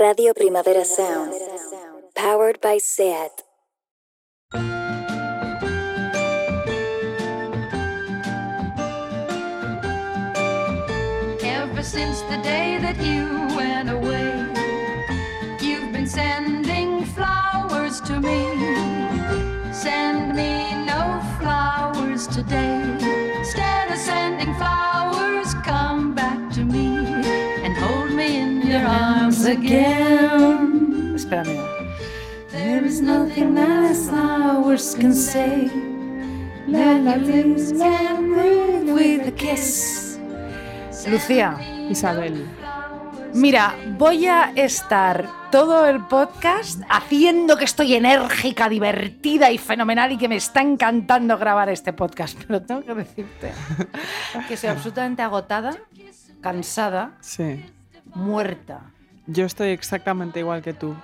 Radio Primavera Sound. Powered by SEAT. Ever since the day that you went away, you've been sending flowers to me. Send me no flowers today. Again. Espera, mira. There is nothing that flowers can say. That your lips can move with a kiss. Lucía, Isabel. mira, voy a estar todo el podcast haciendo que estoy enérgica, divertida y fenomenal y que me está encantando grabar este podcast. Pero tengo que decirte que soy absolutamente agotada, cansada, Sí. muerta. Yo estoy exactamente igual que tú.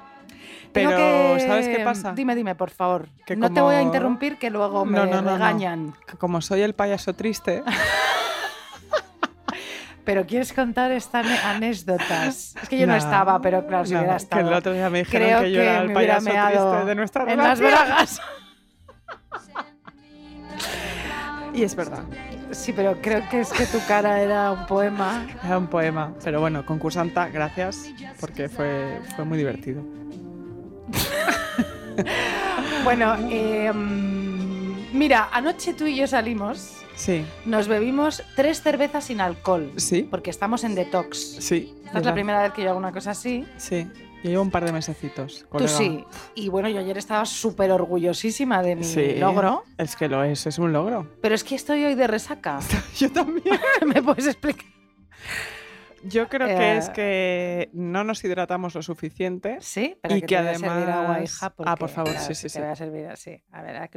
Pero, que- ¿sabes qué pasa? Dime, dime, por favor. Que no te voy a interrumpir que luego me No, no, no, no. regañan. Que Como soy el payaso triste, Pero ¿quieres contar estas anécdotas? Es que yo no, estaba, pero claro, si no, hubiera que estado. el otro día me dijeron creo que yo era el payaso triste de nuestra en las relación. bragas. y es verdad, Sí, pero creo que es que tu cara era un poema. era un poema. Pero bueno, concursanta, gracias, porque fue, fue muy divertido. Bueno, eh, mira, anoche tú y yo salimos, Sí, nos bebimos tres cervezas sin alcohol, sí, porque estamos en detox. sí. Esta es la primera vez que yo hago una cosa así. Sí, yo llevo un par de mesecitos. Tú colega. sí. Y bueno, yo ayer estaba súper orgullosísima de mi Sí. logro, Es que lo es, es un logro. pero es que estoy hoy de resaca. Yo también. ¿Me puedes explicar? Yo creo Eh, que es que no nos hidratamos lo suficiente. Sí, pero Y que, que te voy a servir agua, además- hija. Ah, porque, por favor, claro, sí, sí, Te sí. voy a servir así. A ver, ah,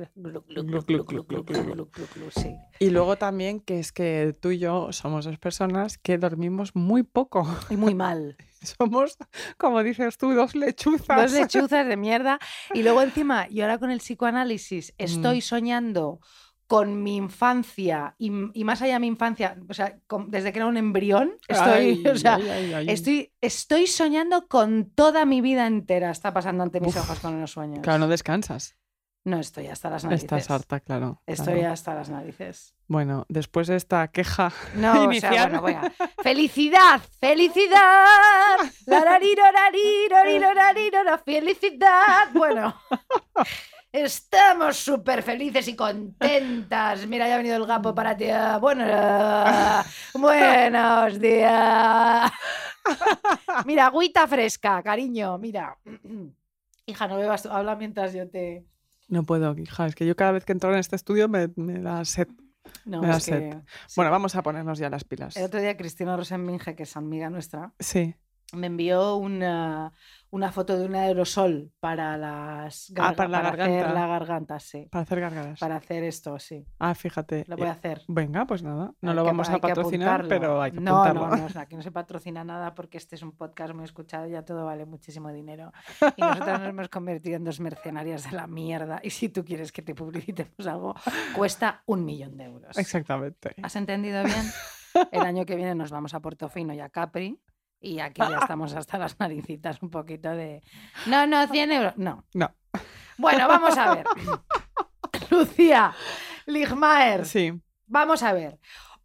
sí. Y luego también que es que tú y yo somos dos personas que dormimos muy poco. Y muy mal. Somos, como dices tú, dos lechuzas. Dos lechuzas de mierda. Y luego encima, y ahora con el psicoanálisis, estoy Mm. soñando con mi infancia y, y más allá de mi infancia, o sea, con- desde que era un embrión, estoy, Ay, o sea, ay, ay, ay. estoy, estoy soñando con toda mi vida entera. Está pasando ante mis ojos con los sueños. Claro, no descansas. No estoy hasta las narices. Estás harta, claro. Estoy claro. hasta las narices. Bueno, después de esta queja No, o sea, inicial, bueno, venga. ¡Felicidad! ¡Felicidad! ¡Larariro, lariro, riro, lariro, la felicidad! Bueno, estamos súper felices y contentas. Mira, ya ha venido el gapo para ti. Ah, Bueno, buenos días. Mira, agüita fresca, cariño, mira. Hija, no bebas, habla mientras yo te... no puedo, hija. Es que yo cada vez que entro en este estudio me, me da sed. No, Me da que- sed. sí. Bueno, vamos a ponernos ya las pilas. El otro día Cristina Rosenminge, que es amiga nuestra, Sí. Me envió una, una foto de un aerosol para las Ah, garga- para la hacer garganta. la garganta, sí. Para hacer gargaras. Para hacer esto, sí. Ah, fíjate. Lo voy a eh, hacer. Venga, pues nada. No Hay lo que- vamos a patrocinar, pero hay que no, apuntarlo. No, no, o sea, que no se patrocina nada porque este es un podcast muy escuchado y ya todo vale muchísimo dinero. Y nosotros nos hemos convertido en dos mercenarias de la mierda. Y si tú quieres que te publicitemos algo, cuesta un millón de euros. Exactamente. ¿Has entendido bien? El año que viene nos vamos a Portofino y a Capri. Y aquí ya estamos hasta las naricitas un poquito de... No, no, 100 euros. No. No. Bueno, vamos a ver. Lucía Ligmaer, Sí. vamos a ver.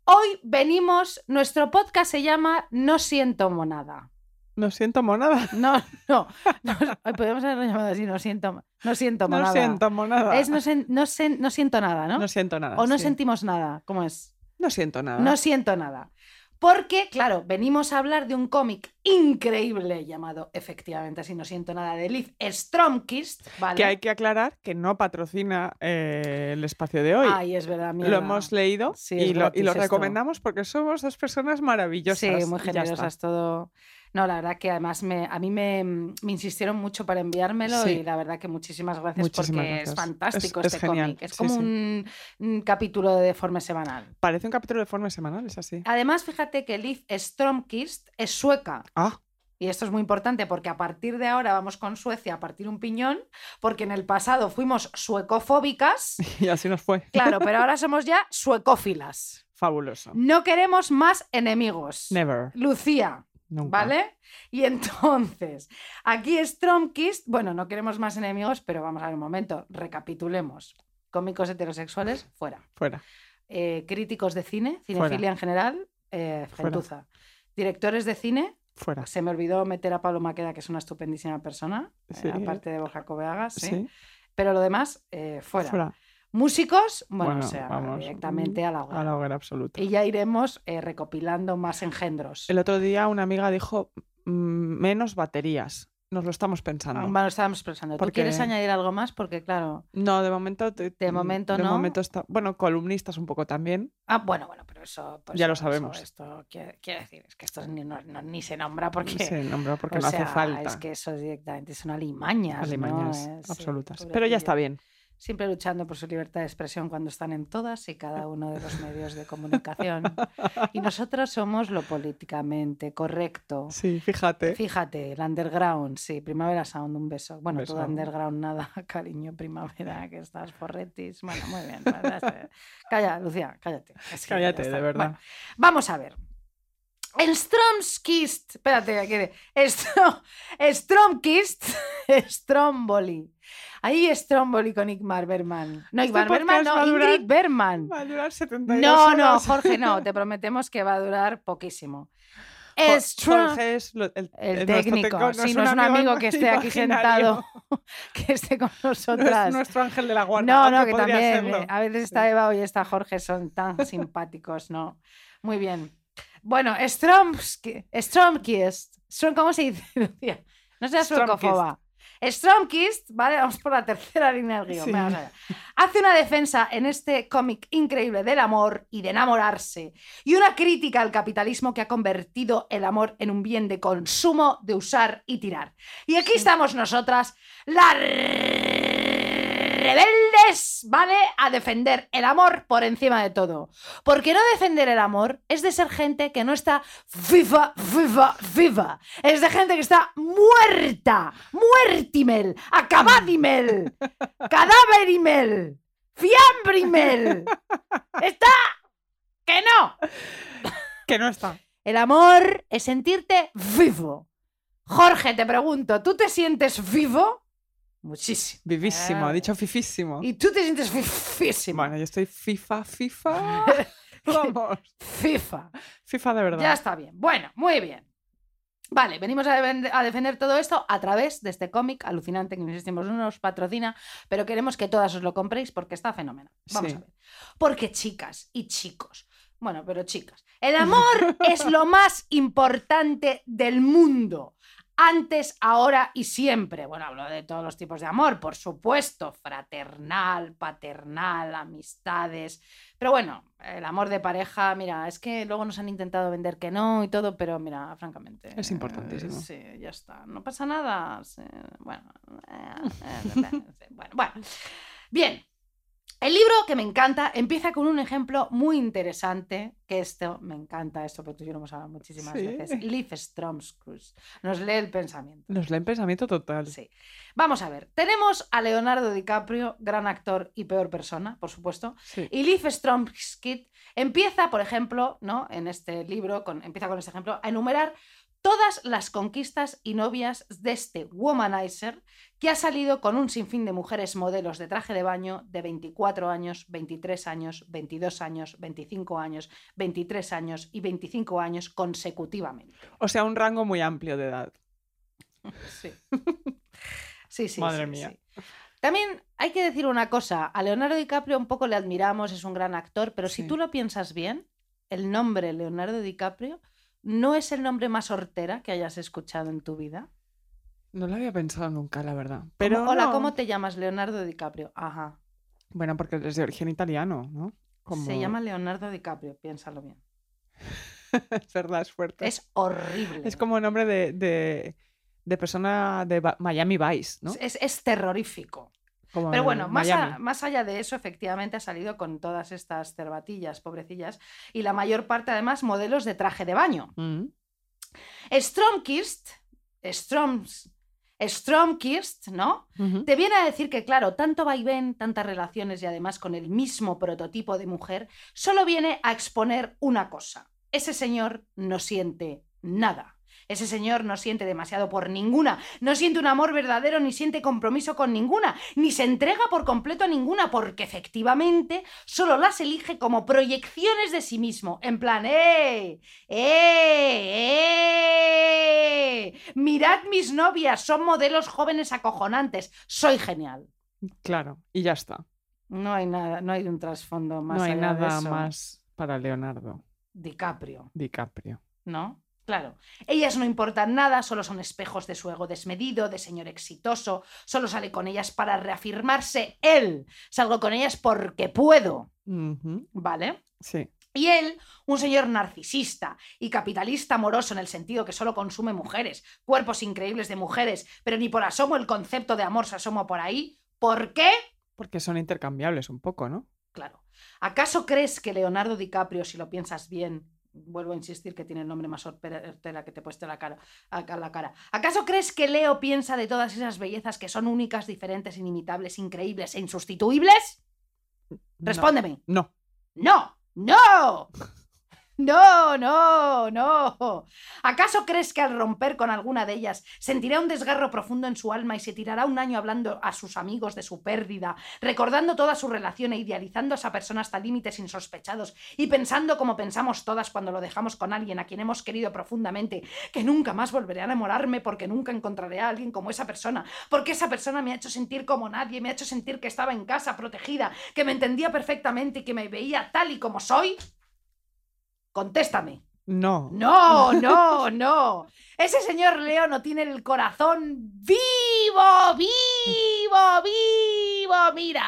Hoy venimos, nuestro podcast se llama No siento monada. No siento monada. No, no, no podemos haberlo llamado así, no siento, no siento monada. No siento monada. Es no, sen- no sen- no siento nada, ¿no? No siento nada. o no sí. sentimos nada, ¿cómo es? No siento nada. No siento nada. Porque, claro, venimos a hablar de un cómic increíble llamado, efectivamente, así no siento nada, de Liv Stromkist, ¿vale? Que hay que aclarar que no patrocina eh, el espacio de hoy. Ay, es verdad, mierda. lo hemos leído Sí, y, lo, y gratis lo esto. recomendamos porque somos dos personas maravillosas. Sí, muy generosas todo. No, la verdad que además me, a mí me, me insistieron mucho para enviármelo Sí. y la verdad que muchísimas gracias Muchísimas porque gracias. es fantástico Es- es este cómic. Es como sí. Un, un capítulo de deforme semanal. Parece un capítulo de forma semanal, es así. Además, fíjate que Liv Stromkist es sueca. Ah, Y esto es muy importante porque a partir de ahora vamos con Suecia a partir un piñón, porque en el pasado fuimos suecofóbicas, y así nos fue. claro, pero ahora somos ya suecófilas. Fabuloso. No queremos más enemigos. Never. Lucía, Nunca. ¿Vale? Y entonces, aquí Stromkist, bueno, no queremos más enemigos, pero vamos a ver un momento, recapitulemos. Cómicos heterosexuales, fuera. Fuera. Eh, críticos de cine, cinefilia en general, eh, Fuera. gentuza. Directores de cine, Fuera. se me olvidó meter a Pablo Maqueda, que es una estupendísima persona, eh, aparte de Borja Coveagas, sí. Sí. Pero lo demás, fuera. Fuera. Músicos, bueno, Bueno, o sea, vamos, directamente a la hoguera. A la hoguera absoluta. Y ya iremos eh, recopilando más engendros. El otro día una amiga dijo mm, menos baterías. Nos lo estamos pensando. Ah, Bueno, estábamos pensando. ¿Tú Porque- quieres añadir algo más? Porque, claro. No, de momento. te- De momento de no. momento está. Bueno, columnistas un poco también. Ah, bueno, bueno, pero eso. pues Ya lo sabemos. esto quiere, quiere decir, es que esto ni, no- no- ni se nombra porque. Se nombra porque o no hace falta. Es que eso directamente son alimañas. ¿no? Alimañas Es, sí, absolutas. Pero ya está bien. Siempre luchando por su libertad de expresión cuando están en todas y cada uno de los medios de comunicación. y nosotros somos lo políticamente correcto. Sí, fíjate. Fíjate, el underground, sí, Primavera Sound, un beso. Bueno, Beso. todo underground, nada, cariño, primavera, que estás forretis. Bueno, muy bien. Calla, Lucía, cállate. Es que ya Cállate, de verdad. Bueno, vamos a ver. El Stromskist, espérate, aquí de. Stro- Stromkist, Stromboli. Ahí Stromboli con Igmar Berman. No, Este Igmar Berman, no, durar- Ingrid Berman. Va a durar 72 No, no. Jorge, no, te prometemos que va a durar poquísimo. Strom- Jorge es lo- el, técnico, sí, no es un amigo que esté aquí sentado, que esté con No es nosotras. nuestro ángel de la guarda. No, no, que también. serlo. eh, A veces está Eva y está Jorge, son tan simpáticos, ¿no? Muy bien. Bueno, Stromski, Stromkist. Strom- ¿Cómo se dice? No seas suecofoba. Stromkist, vale, vamos por la tercera línea del guion. Sí. vamos allá. Hace una defensa en este cómic increíble del amor y de enamorarse y una crítica al capitalismo que ha convertido el amor en un bien de consumo, de usar y tirar. Y aquí estamos nosotras, las ¿vale? A defender el amor por encima de todo. Porque no defender el amor es de ser gente que no está viva, viva, viva. Es de gente que está muerta, muertimel, acabadimel, cadáverimel, fiambrimel. Está que no. Que no está. El amor es sentirte vivo. Jorge, te pregunto, ¿tú te sientes vivo? Muchísimo. Vivísimo, Ah. ha dicho fifísimo. Y tú te sientes fifísimo. Bueno, yo estoy FIFA, FIFA. Vamos. FIFA. FIFA de verdad. Ya está bien. Bueno, muy bien. Vale, venimos a, defen- a defender todo esto a través de este cómic alucinante que insistimos, no nos patrocina, pero queremos que todas os lo compréis porque está fenomenal. Vamos Sí. a ver. Porque chicas y chicos, bueno, pero chicas, el amor es lo más importante del mundo. Antes, ahora y siempre. Bueno, hablo de todos los tipos de amor, por supuesto, fraternal, paternal, amistades. Pero bueno, el amor de pareja, mira, es que luego nos han intentado vender que no y todo, pero mira, francamente. Es importantísimo. eh, Sí, ya está. No pasa nada. sí, Bueno, eh, eh, sí, bueno, bueno. Bien. El libro que me encanta empieza con un ejemplo muy interesante, que esto me encanta, esto porque tú y yo lo hemos hablado muchísimas Sí. veces. Liv Stromskrus nos lee el pensamiento. Nos lee en pensamiento total. Sí. Vamos a ver. Tenemos a Leonardo DiCaprio, gran actor y peor persona, por supuesto. Sí. Y Liv Stromskid empieza, por ejemplo, ¿no? en este libro, con, empieza con este ejemplo, a enumerar todas las conquistas y novias de este womanizer que ha salido con un sinfín de mujeres modelos de traje de baño de 24 años, 23 años, 22 años, 25 años, 23 años y 25 años consecutivamente. O sea, un rango muy amplio de edad. Sí. Sí, sí. Madre sí, mía. sí. También hay que decir una cosa, a Leonardo DiCaprio un poco le admiramos, es un gran actor, pero si tú lo piensas bien, el nombre Leonardo DiCaprio no es el nombre más hortera que hayas escuchado en tu vida. No lo había pensado nunca, la verdad. ¿Cómo- Pero Hola, no. ¿cómo te llamas? Leonardo DiCaprio. Ajá. Bueno, porque es de origen italiano, ¿no? Se llama Leonardo DiCaprio, piénsalo bien. es verdad, es fuerte. Es horrible. Es como nombre de, de, de persona de Miami Vice, ¿no? es, es terrorífico. Como Pero bueno, más, a- más allá de eso, efectivamente ha salido con todas estas cervatillas, pobrecillas, y la mayor parte además modelos de traje de baño. Mm. Stromkist, Stroms, Stromkist, ¿no? Te viene a decir que, claro, tanto vaivén, tantas relaciones y además con el mismo prototipo de mujer, solo viene a exponer una cosa. Ese señor no siente nada. Ese señor no siente demasiado por ninguna, no siente un amor verdadero ni siente compromiso con ninguna, ni se entrega por completo a ninguna, porque efectivamente solo las elige como proyecciones de sí mismo, en plan, ¡eh! ¡eh! ¡eh! Mirad mis novias, son modelos jóvenes acojonantes, soy genial. Claro, y ya está. No hay nada, no hay un trasfondo más no hay allá de nada eso. más para Leonardo DiCaprio. DiCaprio. ¿no? Claro. Ellas no importan nada, solo son espejos de su ego desmedido, de señor exitoso. Solo sale con ellas para reafirmarse él. Salgo con ellas porque puedo, ¿vale? Sí. Y él, un señor narcisista y capitalista amoroso en el sentido que solo consume mujeres, cuerpos increíbles de mujeres, pero ni por asomo el concepto de amor se asoma por ahí. ¿Por qué? Porque son intercambiables un poco, ¿no? Claro. ¿Acaso crees que Leonardo DiCaprio, si lo piensas bien, vuelvo a insistir que tiene el nombre más hortera que te he puesto la cara, a la cara. ¿Acaso crees que Leo piensa de todas esas bellezas que son únicas, diferentes, inimitables, increíbles e insustituibles? Respóndeme. No. No, no. No, no, no. ¿Acaso crees que al romper con alguna de ellas sentirá un desgarro profundo en su alma y se tirará un año hablando a sus amigos de su pérdida, recordando toda su relación e idealizando a esa persona hasta límites insospechados y pensando como pensamos todas cuando lo dejamos con alguien a quien hemos querido profundamente, que nunca más volveré a enamorarme porque nunca encontraré a alguien como esa persona, porque esa persona me ha hecho sentir como nadie, me ha hecho sentir que estaba en casa protegida, que me entendía perfectamente y que me veía tal y como soy? Contéstame. No. No, no, no. Ese señor Leo no tiene el corazón vivo, vivo, vivo. Mira.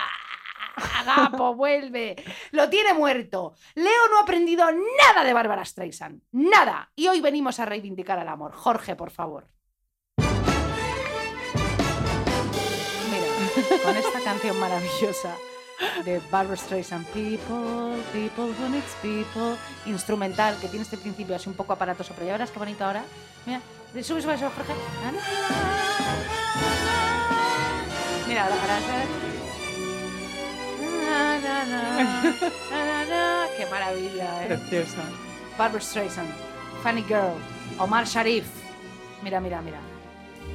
Agapo, vuelve. Lo tiene muerto. Leo no ha aprendido nada de Bárbara Streisand. Nada. Y hoy venimos a reivindicar el amor. Jorge, por favor. Mira, con esta canción maravillosa de Barbara Streisand, People, People Who Needs People, instrumental, que tiene este principio así un poco aparatoso, pero ya verás qué bonito ahora. Mira, sube, sube, sube, Jorge. Mira, ahora, na. Qué maravilla, ¿eh? Preciosa. Barbara Streisand, Funny Girl, Omar Sharif. Mira, mira, mira.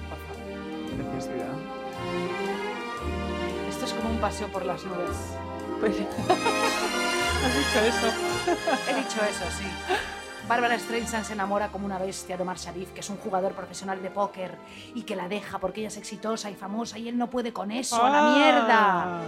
Por favor. Preciosidad. Esto es como un paseo por las nubes. Pues- Has dicho eso. He dicho eso, sí. Bárbara Streisand se enamora como una bestia de Omar Sharif, que es un jugador profesional de póker y que la deja porque ella es exitosa y famosa y él no puede con eso, a la mierda. Ah.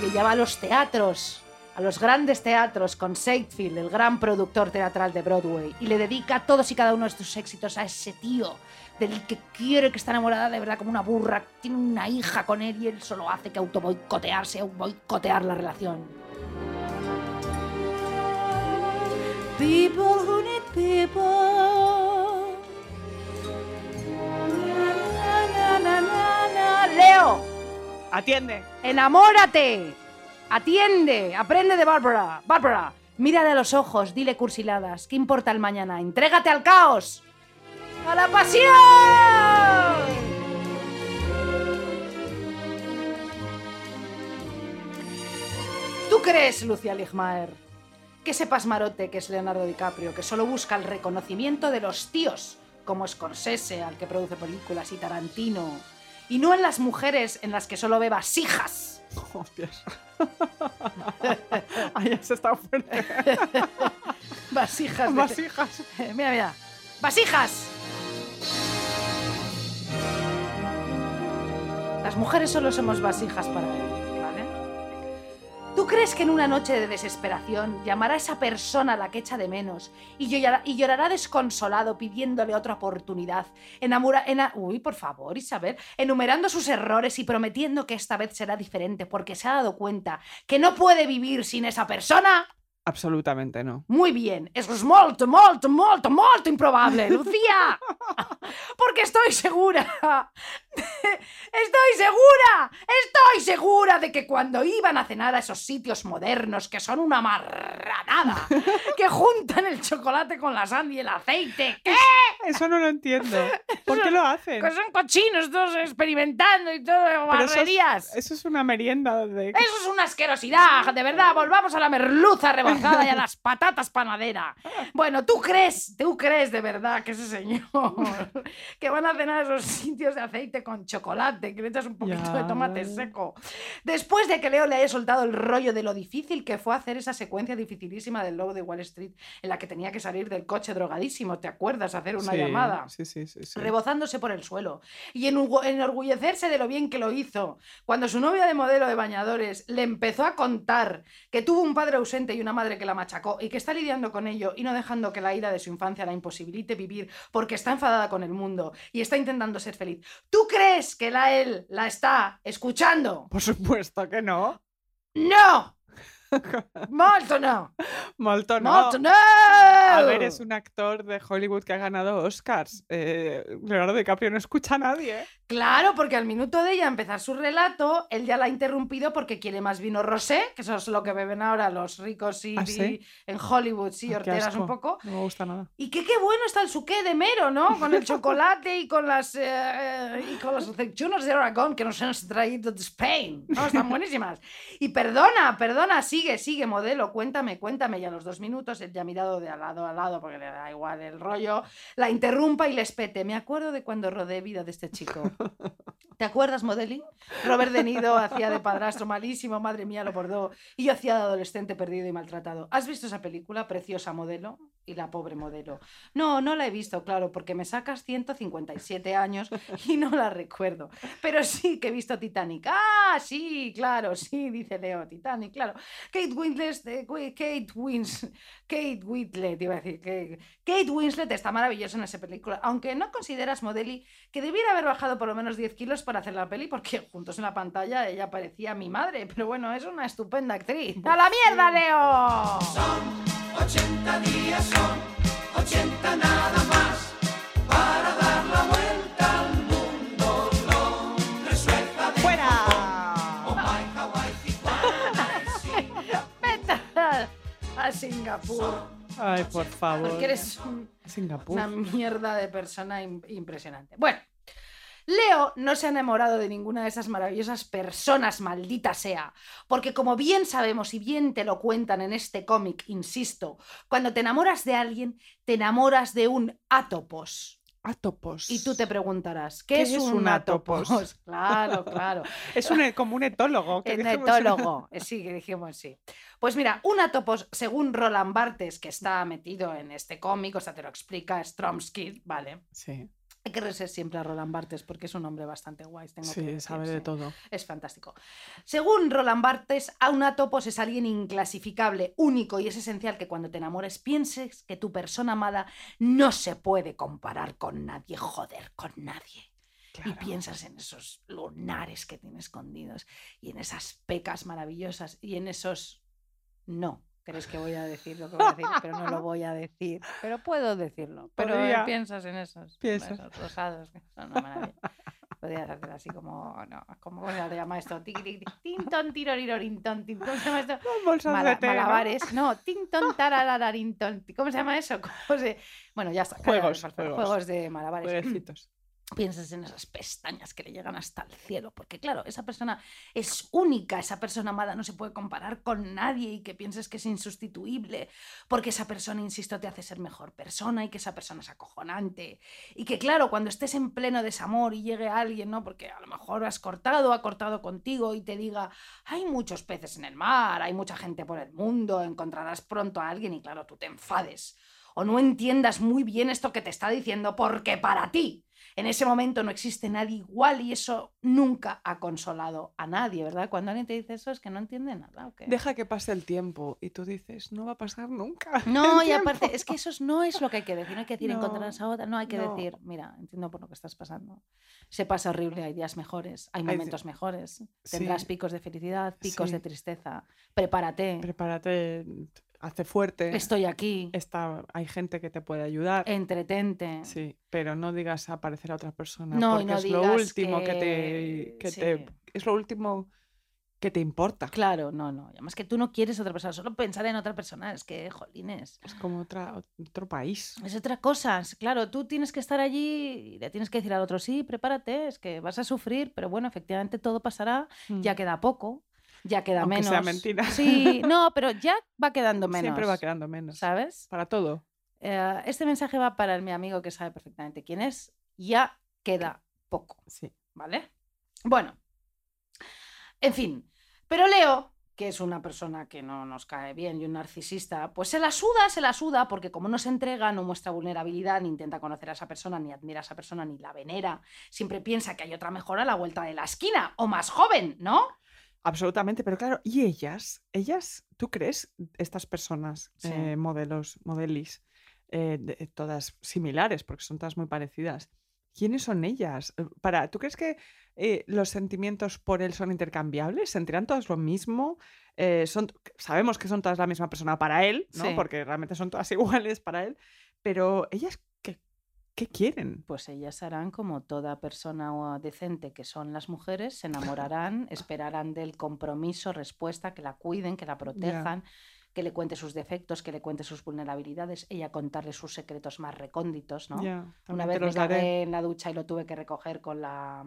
Y ella va a los teatros, a los grandes teatros con Seinfeld, el gran productor teatral de Broadway, y le dedica todos y cada uno de sus éxitos a ese tío del que quiere que está enamorada de verdad como una burra, tiene una hija con él y él solo hace que auto boicotearse, boicotear la relación. People who need people. Na, na, na, na, na. Leo, Atiende. enamórate, atiende, aprende de Bárbara. Bárbara, mírale a los ojos, dile cursiladas. ¿Qué importa el mañana? Entrégate al caos. ¡A la pasión! ¿Tú crees, Lucia Ligmaer, que ese pasmarote que es Leonardo DiCaprio, que solo busca el reconocimiento de los tíos, como Scorsese, al que produce películas, y Tarantino, y no en las mujeres en las que solo ve vasijas? Hostias. Ahí has estado fuerte. Vasijas. de- Vasijas. Mira, mira. ¡Vasijas! Las mujeres solo somos vasijas para él. ¿Tú crees que en una noche de desesperación llamará a esa persona a la que echa de menos y llorará, y llorará desconsolado pidiéndole otra oportunidad? Enamora, ena- Uy, por favor, Isabel. Enumerando sus errores y prometiendo que esta vez será diferente porque se ha dado cuenta que no puede vivir sin esa persona. Absolutamente no. Muy bien, eso es molto, molto, molto, molto improbable, Lucía. Porque estoy segura, estoy segura, estoy segura de que cuando iban a cenar a esos sitios modernos que son una marranada, que juntan el chocolate con la sal y el aceite, ¿qué? Eso no lo entiendo. ¿Por qué lo hacen? Que son cochinos todos experimentando y todo, Pero eso es- barrerías. Eso es una merienda de... Eso es una asquerosidad, de verdad. Volvamos a la merluza revolcada pasada y a las patatas panadera. Bueno, ¿tú crees, tú crees de verdad que ese señor que van a cenar esos sitios de aceite con chocolate, que le echas un poquito de Ya, tomate ya. seco? Después de que Leo le haya soltado el rollo de lo difícil que fue hacer esa secuencia dificilísima del logo de Wall Street, en la que tenía que salir del coche drogadísimo, ¿te acuerdas? Hacer una Sí, llamada Sí, sí, sí. sí. rebozándose por el suelo y enorgu- enorgullecerse de lo bien que lo hizo. Cuando su novia de modelo de bañadores le empezó a contar que tuvo un padre ausente y una madre que la machacó y que está lidiando con ello y no dejando que la ira de su infancia la imposibilite vivir porque está enfadada con el mundo y está intentando ser feliz. ¿Tú crees que la él la está escuchando? Por supuesto que no. ¡No! ¡Molto no! Molto no. ¡Molto no! A ver, es un actor de Hollywood que ha ganado Oscars. Eh, Leonardo DiCaprio no escucha a nadie. Claro, porque al minuto de ella empezar su relato, él ya la ha interrumpido porque quiere más vino rosé, que eso es lo que beben ahora los ricos y, ¿Ah, sí? en Hollywood, sí, horteras un poco. No me gusta nada. Y que qué bueno está el suqué de mero, ¿no? Con el chocolate y con las eh, eh, y con aceitunas de Aragón que nos han traído de Spain. ¿no? Están buenísimas. Y perdona, perdona, sigue, sigue, modelo, cuéntame, cuéntame. Y a los dos minutos, él ya ha mirado de al lado a lado, porque le da igual el rollo, la interrumpa y le espete. Me acuerdo de cuando rodé vida de este chico. ¿Te acuerdas, Modeli? Robert De Nido hacía de padrastro malísimo, madre mía, lo bordó. Y yo hacía de adolescente perdido y maltratado. ¿Has visto esa película, Preciosa Modelo? Y la pobre modelo. No, no la he visto, claro, porque me sacas 157 años y no la recuerdo. Pero sí que he visto Titanic. Ah, sí, claro, sí, dice Leo, Titanic, claro. Kate Winslet, eh, Kate Wins, Kate Winslet, iba a decir, que Kate Winslet está maravillosa en esa película, aunque no consideras, Modeli, que debiera haber bajado por lo menos 10 kilos para hacer la peli, porque juntos en la pantalla ella parecía mi madre, pero bueno, es una estupenda actriz. ¡A la mierda, Leo! 80 días son 80 nada más para dar la vuelta al mundo. Londres, Suecia, de ¡Fuera! ¡Vete a Singapur! Ay, por favor. Porque eres un- Singapur. una mierda de persona im- impresionante. Bueno, Leo no se ha enamorado de ninguna de esas maravillosas personas, maldita sea, porque como bien sabemos y bien te lo cuentan en este cómic, insisto, cuando te enamoras de alguien, te enamoras de un átopos. Atopos. Y tú te preguntarás, ¿qué, ¿Qué es, un un átopos? Claro, claro. Es un, como un etólogo. que Un etólogo, sí, que dijimos sí. Pues mira, un atopos, según Roland Barthes, que está metido en este cómic, o sea, te lo explica Stromsky, ¿vale? Sí, Hay que reser siempre a Roland Barthes porque es un hombre bastante guay. Tengo que sí, decir, sabe de todo. Es fantástico. Según Roland Barthes, a un atopos es alguien inclasificable, único y es esencial que cuando te enamores pienses que tu persona amada no se puede comparar con nadie, joder, con nadie. Y piensas en esos lunares que tiene escondidos y en esas pecas maravillosas y en esos... No, crees que voy a decir lo que voy a decir, pero no lo voy a decir. Pero puedo decirlo. Pero Podría. piensas en esos, Piensas. esos rosados que son una maravilla. Podrías hacer así como, no, ¿cómo se llama esto? Tintón, tirorirorinton, tin- ¿cómo se llama esto? Bolsas Mala- de té, malabares. No, tintón, tararararinton. ¿Cómo se llama eso? ¿Cómo se- Bueno, ya está. Juegos, juegos. juegos de malabares Jueguecitos. Piensas en esas pestañas que le llegan hasta el cielo, porque claro, esa persona es única, esa persona amada no se puede comparar con nadie y que pienses que es insustituible, porque esa persona, insisto, te hace ser mejor persona y que esa persona es acojonante. Y que claro, cuando estés en pleno desamor y llegue alguien, ¿no? Porque a lo mejor has cortado, ha cortado contigo y te diga, hay muchos peces en el mar, hay mucha gente por el mundo, encontrarás pronto a alguien y claro, tú te enfades. O no entiendas muy bien esto que te está diciendo, porque para ti en ese momento no existe nadie igual y eso nunca ha consolado a nadie, ¿verdad? Cuando alguien te dice eso es que no entiende nada. ¿o qué? Deja que pase el tiempo y tú dices, no va a pasar nunca. No, y aparte, tiempo". es que eso no es lo que hay que decir. No hay que decir No, encontrarás a otra, no hay que no. decir, mira, entiendo por lo que estás pasando. Se pasa horrible, hay días mejores, hay Hay momentos mejores. Tendrás Sí. picos de felicidad, picos Sí. de tristeza. Prepárate, Prepárate, hace fuerte. estoy aquí, Está, hay gente que te puede ayudar. entretente. Sí, pero no digas aparecer a otra persona. No, porque no es lo último que, te, que- sí. te. Es lo último que te importa. Claro, no, no. Además que tú no quieres otra persona, solo pensar en otra persona, es que, jolines. Es como otra, otro país. Es otra cosa. Claro, tú tienes que estar allí y le tienes que decir al otro, sí, prepárate, es que vas a sufrir, pero bueno, efectivamente todo pasará, ya Mm. queda poco. Ya queda Aunque menos. sea mentira. Sí, no, pero ya va quedando menos. Siempre va quedando menos. ¿Sabes? Para todo. Eh, este mensaje va para el- mi amigo que sabe perfectamente quién es. Ya queda poco. Sí. ¿Vale? Bueno. En fin. Pero Leo, que es una persona que no nos cae bien y un narcisista, pues se la suda, se la suda, porque como no se entrega, no muestra vulnerabilidad, ni intenta conocer a esa persona, ni admira a esa persona, ni la venera, siempre piensa que hay otra mejor a la vuelta de la esquina, o más joven, ¿no? Absolutamente, pero claro, ¿y ellas? ¿Ellas, tú crees, estas personas, Sí. eh, modelos, modelis, eh, de- todas similares, porque son todas muy parecidas, ¿quiénes son ellas? Eh, Para, ¿Tú crees que eh, los sentimientos por él son intercambiables? ¿Sentirán todas lo mismo? Son, sabemos que son todas la misma persona para él, ¿no? Sí. Porque realmente son todas iguales para él, pero ellas, ¿qué, qué quieren? Pues ellas harán como toda persona o decente que son las mujeres, se enamorarán, esperarán del compromiso, respuesta, que la cuiden, que la protejan, que le cuente sus defectos, que le cuente sus vulnerabilidades, ella contarle sus secretos más recónditos, ¿no? Una vez me cagué en la ducha y lo tuve que recoger con la...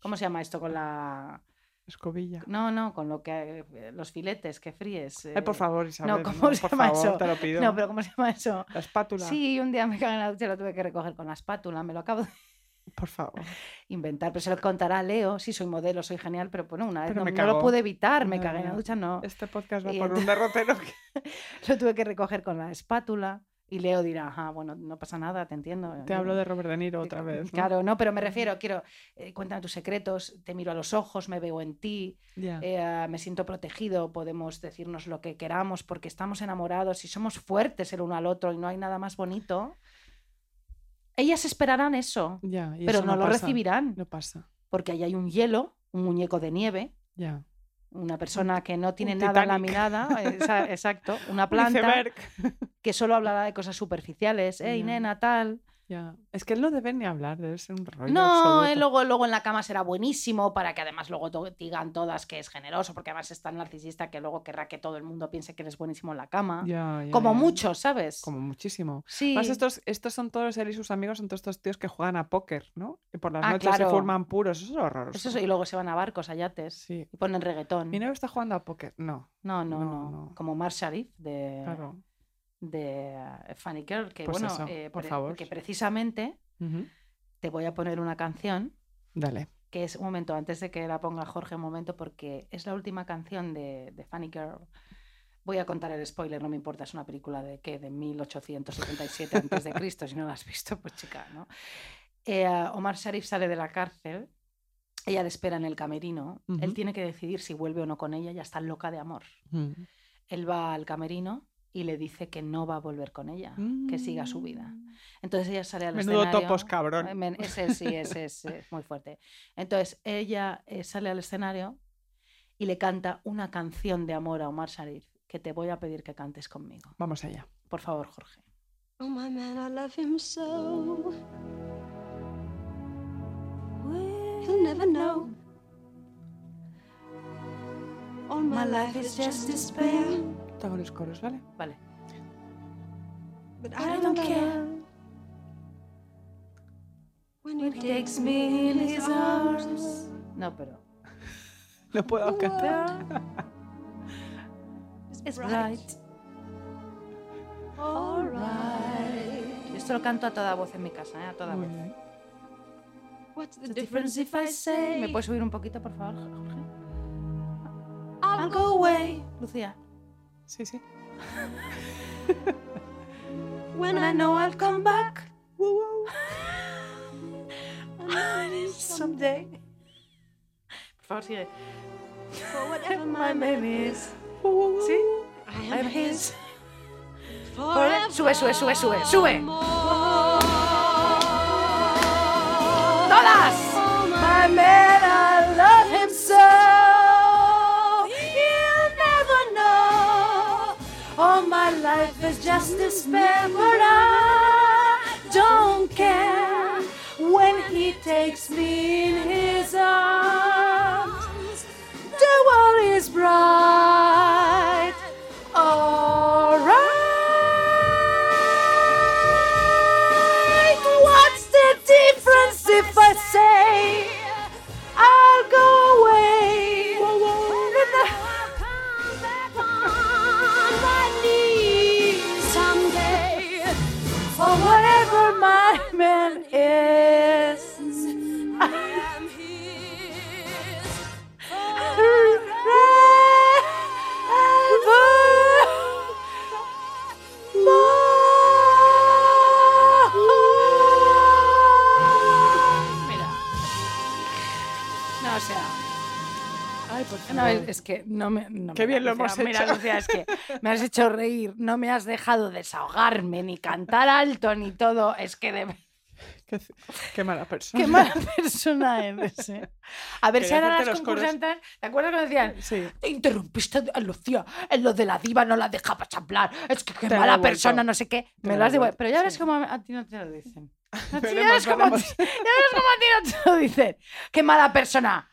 ¿Cómo se llama esto? Con la... Escobilla. No, no, con lo que... eh, Los filetes que fríes. Ay, por eh, favor, Isabel. ¿cómo se por llama favor, eso? te lo pido. No, pero ¿cómo se llama eso? La espátula. Sí, un día me cagué en la ducha y lo tuve que recoger con la espátula. Me lo acabo de Por favor. inventar, pero se lo contará a Leo. Sí, soy modelo, soy genial, pero bueno, una vez no, no lo pude evitar. Me Ya, cagué en la ducha, no. Este podcast va Y por un derrotero. que- Lo tuve que recoger con la espátula. Y Leo dirá, ajá, bueno, no pasa nada, te entiendo. Te hablo de Robert De Niro otra vez. ¿no? Claro, no, pero me refiero, quiero, eh, cuéntame tus secretos, te miro a los ojos, me veo en ti, eh, me siento protegido, podemos decirnos lo que queramos porque estamos enamorados y somos fuertes el uno al otro y no hay nada más bonito. Ellas esperarán eso, Ya, y pero eso no, lo pasa. recibirán No pasa. porque ahí hay un hielo, un muñeco de nieve, Ya. una persona que no tiene nada en la mirada, exacto, una Un planta. Que solo hablará de cosas superficiales, hey Ya. nena, tal. Es que él no debe ni hablar, debe ser un rollo. No, él luego, luego en la cama será buenísimo para que además luego to- digan todas que es generoso, porque además es tan narcisista que luego querrá que todo el mundo piense que eres buenísimo en la cama. Como muchos, ¿sabes? Como muchísimo. Sí. Más estos, estos son todos él y sus amigos, son todos estos tíos que juegan a póker, ¿no? Y por las Ah, noches claro. se forman puros. Eso es horroroso. Eso sí, y luego se van a barcos, a yates, Sí. y ponen reggaetón. Mi novio está jugando a póker. No. No, no, No, no, no. Como Mar Sharif de, Claro. De eh, Funny Girl, que Pues bueno, eso, eh, por favor. que precisamente te voy a poner una canción Dale. que es un momento antes de que la ponga Jorge, un momento, porque es la última canción de, de Funny Girl. Voy a contar el spoiler, no me importa, es una película de qué, de 1877 antes de Cristo, si no la has visto, pues chica, ¿no? Eh, Omar Sharif sale de la cárcel, ella le espera en el camerino, él tiene que decidir si vuelve o no con ella, ya está loca de amor. Él va al camerino y le dice que no va a volver con ella, que siga su vida. Mm. Entonces ella sale al Menudo escenario. topos, cabrón. Eh, Ese sí, ese es eh, muy fuerte. Entonces ella eh, sale al escenario y le canta una canción de amor a Omar Sharif que te voy a pedir que cantes conmigo. Vamos allá. Por favor, Jorge. Oh, my man, I love him so. He'll never know. All my life is just despair, Te hago los coros, ¿vale? Vale. but I don't care. When he takes me in his arms, No, pero. No puedo cantar. Es bright. alright. Esto lo canto a toda voz en mi casa, ¿eh? A toda Muy voz. bien. What's the difference if I say ¿Me puedes subir un poquito, por favor, Jorge? I'll go away Lucía. Sí, sí. when I know I'll come back? Someday. Por favor, sigue. For whatever my name is, ¿Sí? I am his. Forever Sube, sube, sube, sube, sube. ¡Todas! My man, life is just despair, but I don't care when he takes me in his arms. The world is bright. Mira. No, o sea. Ay, No, es, es que no me. no, Qué mira, bien lo hemos Mira, hecho. Lucía, es que me has hecho reír, no me has dejado desahogarme, ni cantar alto, ni todo. Es que de... Qué, qué mala persona. qué mala persona eres. ¿eh? A ver si ahora las los coros. concursantes. ¿Te acuerdas cuando decían? Sí. Te interrumpiste a Lucía, en lo de la diva no la dejabas hablar. Es que qué Te mala persona, no sé qué. Te Me lo has devuelto. Pero ya ves sí. cómo a ti no te lo dicen. Ya Veremos, ves cómo a ti no te lo dicen. Qué mala persona.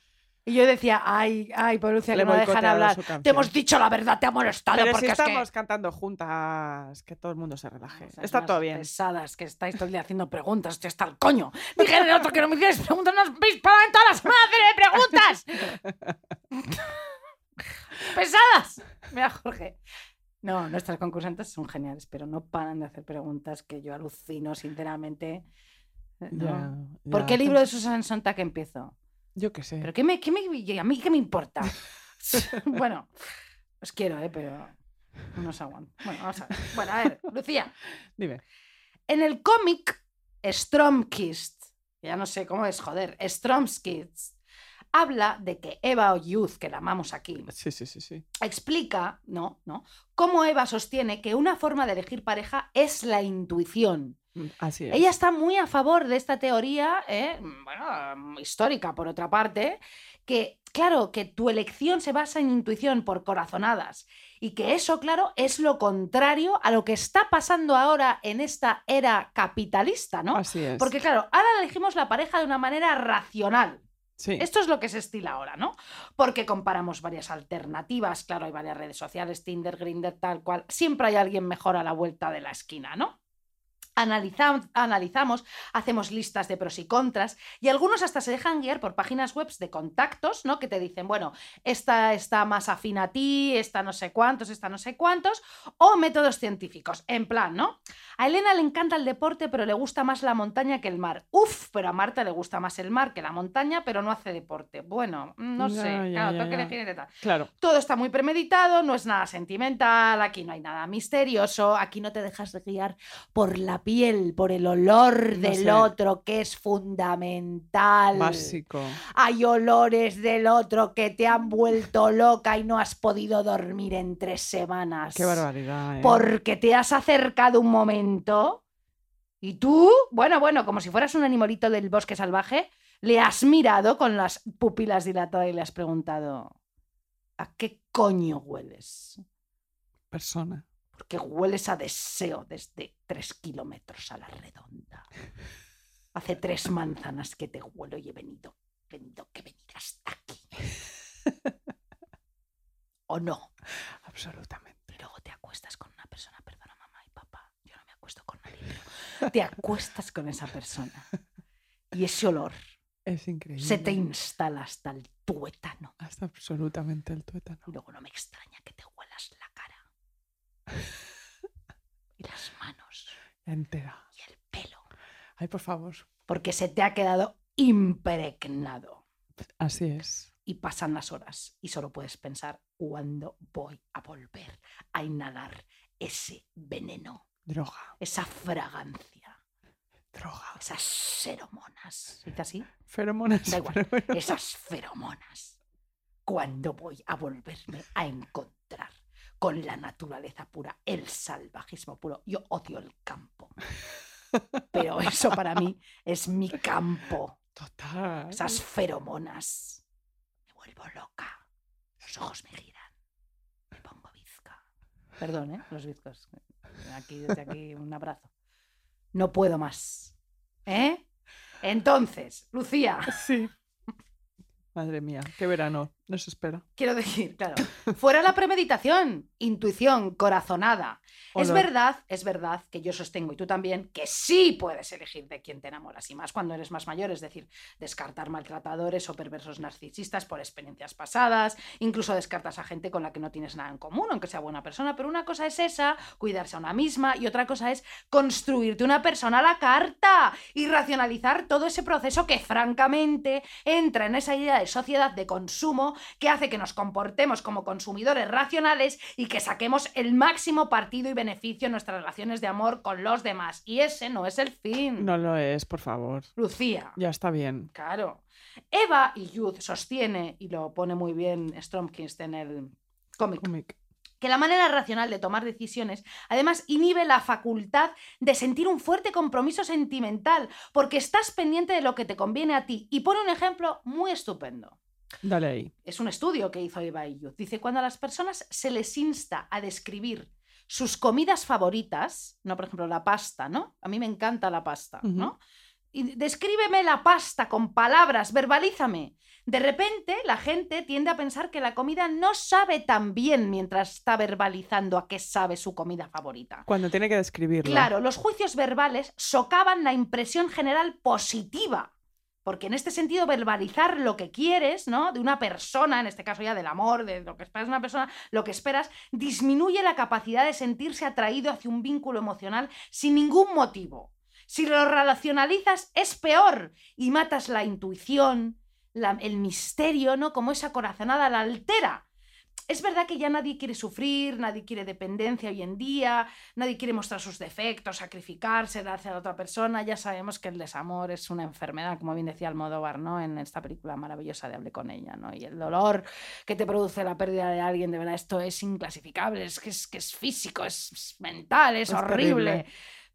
Y yo decía, ay, ay, por Lucía, Le que no dejan hablar. Te hemos dicho la verdad, te ha molestado Pero porque si es que... estamos cantando juntas, que todo el mundo se relaje. O sea, Está todo bien. Pesadas, que estáis todo el día haciendo preguntas, estoy hasta el coño. Dije el otro que no me hicierais preguntas, no os veis para en todas las semanas hacerme preguntas. ¡Pesadas! Mira, Jorge. No, nuestras concursantes son geniales, pero no paran de hacer preguntas que yo alucino, sinceramente. No. ¿Por qué libro de Susan Sontag empiezo? Yo qué sé. ¿Pero qué me, qué me, a mí qué me importa? bueno, os quiero, ¿eh? pero no os aguanto. Bueno, vamos a ver. Bueno, a ver, Lucía. Dime. En el cómic Stromkist, ya no sé cómo es, joder, Stromkist, habla de que Eva Youth, que la amamos aquí, Sí, sí, sí, explica, ¿no? ¿no? Cómo Eva sostiene que una forma de elegir pareja es la intuición. Mm, Así es. Ella está muy a favor de esta teoría, ¿eh? bueno, histórica por otra parte, que, claro, que tu elección se basa en intuición por corazonadas y que eso, claro, es lo contrario a lo que está pasando ahora en esta era capitalista, ¿no? Así es. Porque, claro, ahora elegimos la pareja de una manera racional. Esto es lo que se estila ahora, ¿no? Porque comparamos varias alternativas, claro, hay varias redes sociales, Tinder, Grindr, tal cual. Siempre hay alguien mejor a la vuelta de la esquina, ¿no? Analizam- analizamos, hacemos listas de pros y contras y algunos hasta se dejan guiar por páginas web de contactos, ¿no? Que te dicen, bueno, esta está más afín a ti, esta no sé cuántos, esta no sé cuántos, o métodos científicos, en plan, ¿no? A Elena le encanta el deporte, pero le gusta más la montaña que el mar. Uf, pero a Marta le gusta más el mar que la montaña, pero no hace deporte. Bueno, no sé, ya, claro, ya, tengo que elegir tal. Claro. Todo está muy premeditado, no es nada sentimental, aquí no hay nada misterioso, aquí no te dejas de guiar por la piel, por el olor No del sé. otro, que es fundamental. Básico. Hay olores del otro que te han vuelto loca y no has podido dormir en tres semanas. Qué barbaridad. ¿eh? Porque te has acercado un momento y tú, bueno, bueno, como si fueras un animalito del bosque salvaje, le has mirado con las pupilas dilatadas y le has preguntado, ¿a qué coño hueles? Persona. Porque hueles a deseo desde tres kilómetros a la redonda. Hace tres manzanas que te huelo y he venido, venido que venir hasta aquí. ¿O no? Absolutamente. Y luego te acuestas con una persona, perdona mamá y papá, yo no me acuesto con nadie, pero te acuestas con esa persona y ese olor Es increíble. se te instala hasta el tuétano. Hasta absolutamente el tuétano. Y luego no me extraña que te y las manos Entera. y el pelo, Ay, por favor. porque se te ha quedado impregnado. Así es. Y pasan las horas y solo puedes pensar cuándo voy a volver a inhalar ese veneno, Droga. esa fragancia. Droga. esas feromonas. ¿Se dice así? Feromonas. Da igual. Esas feromonas. ¿Cuándo voy a volverme a encontrar con la naturaleza pura, el salvajismo puro? Yo odio el campo. Pero eso para mí es mi campo. Total. Esas feromonas. Me vuelvo loca. Los ojos me giran. Me pongo bizca. Perdón, ¿eh? Los bizcos. Aquí, desde aquí, un abrazo. No puedo más. ¿Eh? Entonces, Lucía, Sí. Madre mía, qué verano. Eso espero. Quiero decir, claro, fuera la premeditación, intuición, corazonada. Es verdad, es verdad que yo sostengo, y tú también, que sí puedes elegir de quién te enamoras, y más cuando eres más mayor, es decir, descartar maltratadores o perversos narcisistas por experiencias pasadas, incluso descartas a gente con la que no tienes nada en común, aunque sea buena persona, pero una cosa es esa, cuidarse a una misma, y otra cosa es construirte una persona a la carta y racionalizar todo ese proceso que francamente entra en esa idea de sociedad de consumo que hace que nos comportemos como consumidores racionales y que saquemos el máximo partido y beneficio en nuestras relaciones de amor con los demás. Y ese no es el fin. No lo es, por favor. Lucía. Ya está bien. Claro. Eva y Youth sostiene, y lo pone muy bien Stromkist en el cómic, Cómic. que la manera racional de tomar decisiones además inhibe la facultad de sentir un fuerte compromiso sentimental, porque estás pendiente de lo que te conviene a ti. Y pone un ejemplo muy estupendo. Dale ahí. Es un estudio que hizo Youth. Dice, cuando a las personas se les insta a describir sus comidas favoritas, no por ejemplo la pasta, ¿no? A mí me encanta la pasta. ¿no? Y descríbeme la pasta con palabras, verbalízame. De repente la gente tiende a pensar que la comida no sabe tan bien mientras está verbalizando a qué sabe su comida favorita. Cuando tiene que describirlo. Claro, los juicios verbales socavan la impresión general positiva. Porque en este sentido, verbalizar lo que quieres, ¿no? De una persona, en este caso ya del amor, de lo que esperas de una persona, lo que esperas, disminuye la capacidad de sentirse atraído hacia un vínculo emocional sin ningún motivo. Si lo relacionalizas, es peor y matas la intuición, el misterio, ¿no? Como esa corazonada la altera. Es verdad que ya nadie quiere sufrir, nadie quiere dependencia hoy en día, nadie quiere mostrar sus defectos, sacrificarse, darse a la otra persona. Ya sabemos que el desamor es una enfermedad, como bien decía Almodóvar, ¿no? En esta película maravillosa de Hablé con ella, ¿no? Y el dolor que te produce la pérdida de alguien, de verdad, esto es inclasificable, es que es, que es físico, es, es mental, es, Es horrible. terrible.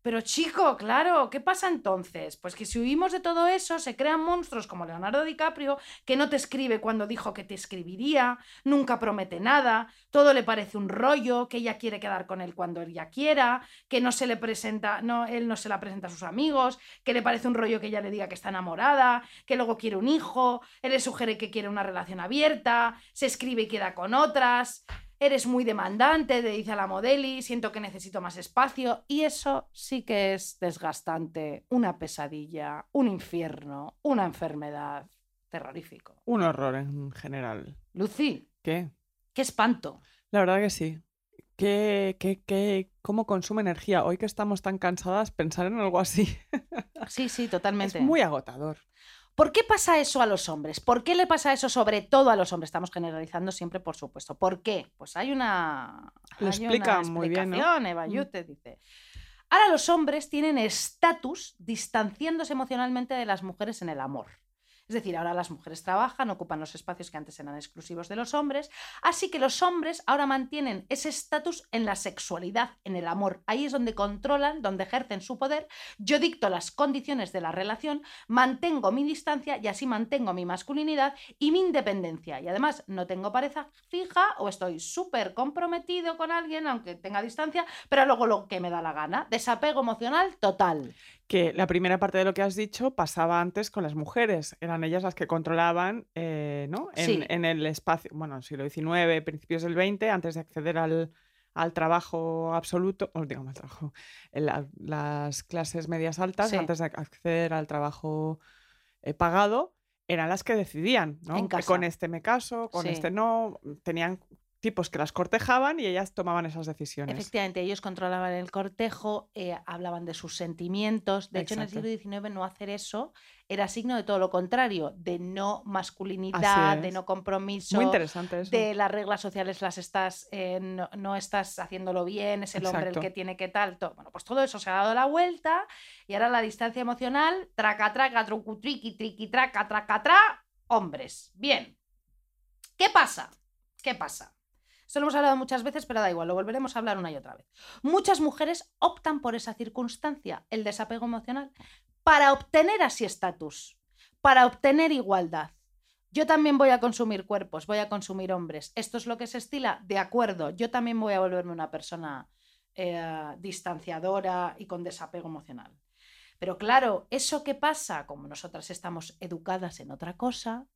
Pero chico, claro, ¿qué pasa entonces? Pues que si huimos de todo eso, se crean monstruos como Leonardo DiCaprio, que no te escribe cuando dijo que te escribiría, nunca promete nada, todo le parece un rollo, que ella quiere quedar con él cuando ella quiera, que no se le presenta, no, él no se la presenta a sus amigos, que le parece un rollo que ella le diga que está enamorada, que luego quiere un hijo, él le sugiere que quiere una relación abierta, se escribe y queda con otras. Eres muy demandante, le dice a la modeli, siento que necesito más espacio y eso sí que es desgastante, una pesadilla, un infierno, una enfermedad, terrorífico. Un horror en general. Lucy, ¿Qué? qué espanto. La verdad que sí. ¿Qué, qué, qué, ¿Cómo consume energía? Hoy que estamos tan cansadas, pensar en algo así Sí, sí, es totalmente. muy agotador. ¿Por qué pasa eso a los hombres? ¿Por qué le pasa eso sobre todo a los hombres? Estamos generalizando siempre, por supuesto. ¿Por qué? Pues hay una, Lo hay una explica muy bien, Eva Mm. Yute dice. Ahora los hombres tienen estatus distanciándose emocionalmente de las mujeres en el amor. Es decir, ahora las mujeres trabajan, ocupan los espacios que antes eran exclusivos de los hombres, así que los hombres ahora mantienen ese estatus en la sexualidad, en el amor. Ahí es donde controlan, donde ejercen su poder. Yo dicto las condiciones de la relación, mantengo mi distancia y así mantengo mi masculinidad y mi independencia. Y además no tengo pareja fija o estoy súper comprometido con alguien, aunque tenga distancia, pero luego lo que me da la gana. Desapego emocional total. Que la primera parte de lo que has dicho pasaba antes con las mujeres. Eran ellas las que controlaban, eh, ¿no? En, Sí. en el espacio, bueno, siglo XIX, principios del XX, antes de acceder al, al trabajo absoluto, o digamos, al trabajo, en la- las clases medias altas, Sí. antes de acceder al trabajo eh, pagado, eran las que decidían, ¿no? Casa. Con este me caso, con Sí. este no. Tenían tipos que las cortejaban y ellas tomaban esas decisiones. Efectivamente, ellos controlaban el cortejo, eh, hablaban de sus sentimientos. De hecho, en el siglo XIX no hacer eso era signo de todo lo contrario, de no masculinidad, de no compromiso, Muy interesante eso. de las reglas sociales las estás, eh, no, no estás haciéndolo bien, es el hombre el que tiene que tal. Bueno, pues todo eso se ha dado la vuelta y ahora la distancia emocional, traca, traca, trucu, triqui, triqui, traca, traca, tra, hombres. Bien. ¿Qué pasa? ¿Qué pasa? Esto lo hemos hablado muchas veces, pero da igual, lo volveremos a hablar una y otra vez. Muchas mujeres optan por esa circunstancia, el desapego emocional, para obtener así estatus, para obtener igualdad. Yo también voy a consumir cuerpos, voy a consumir hombres. ¿Esto es lo que se estila? De acuerdo, yo también voy a volverme una persona eh, distanciadora y con desapego emocional. Pero claro, eso que pasa, como nosotras estamos educadas en otra cosa,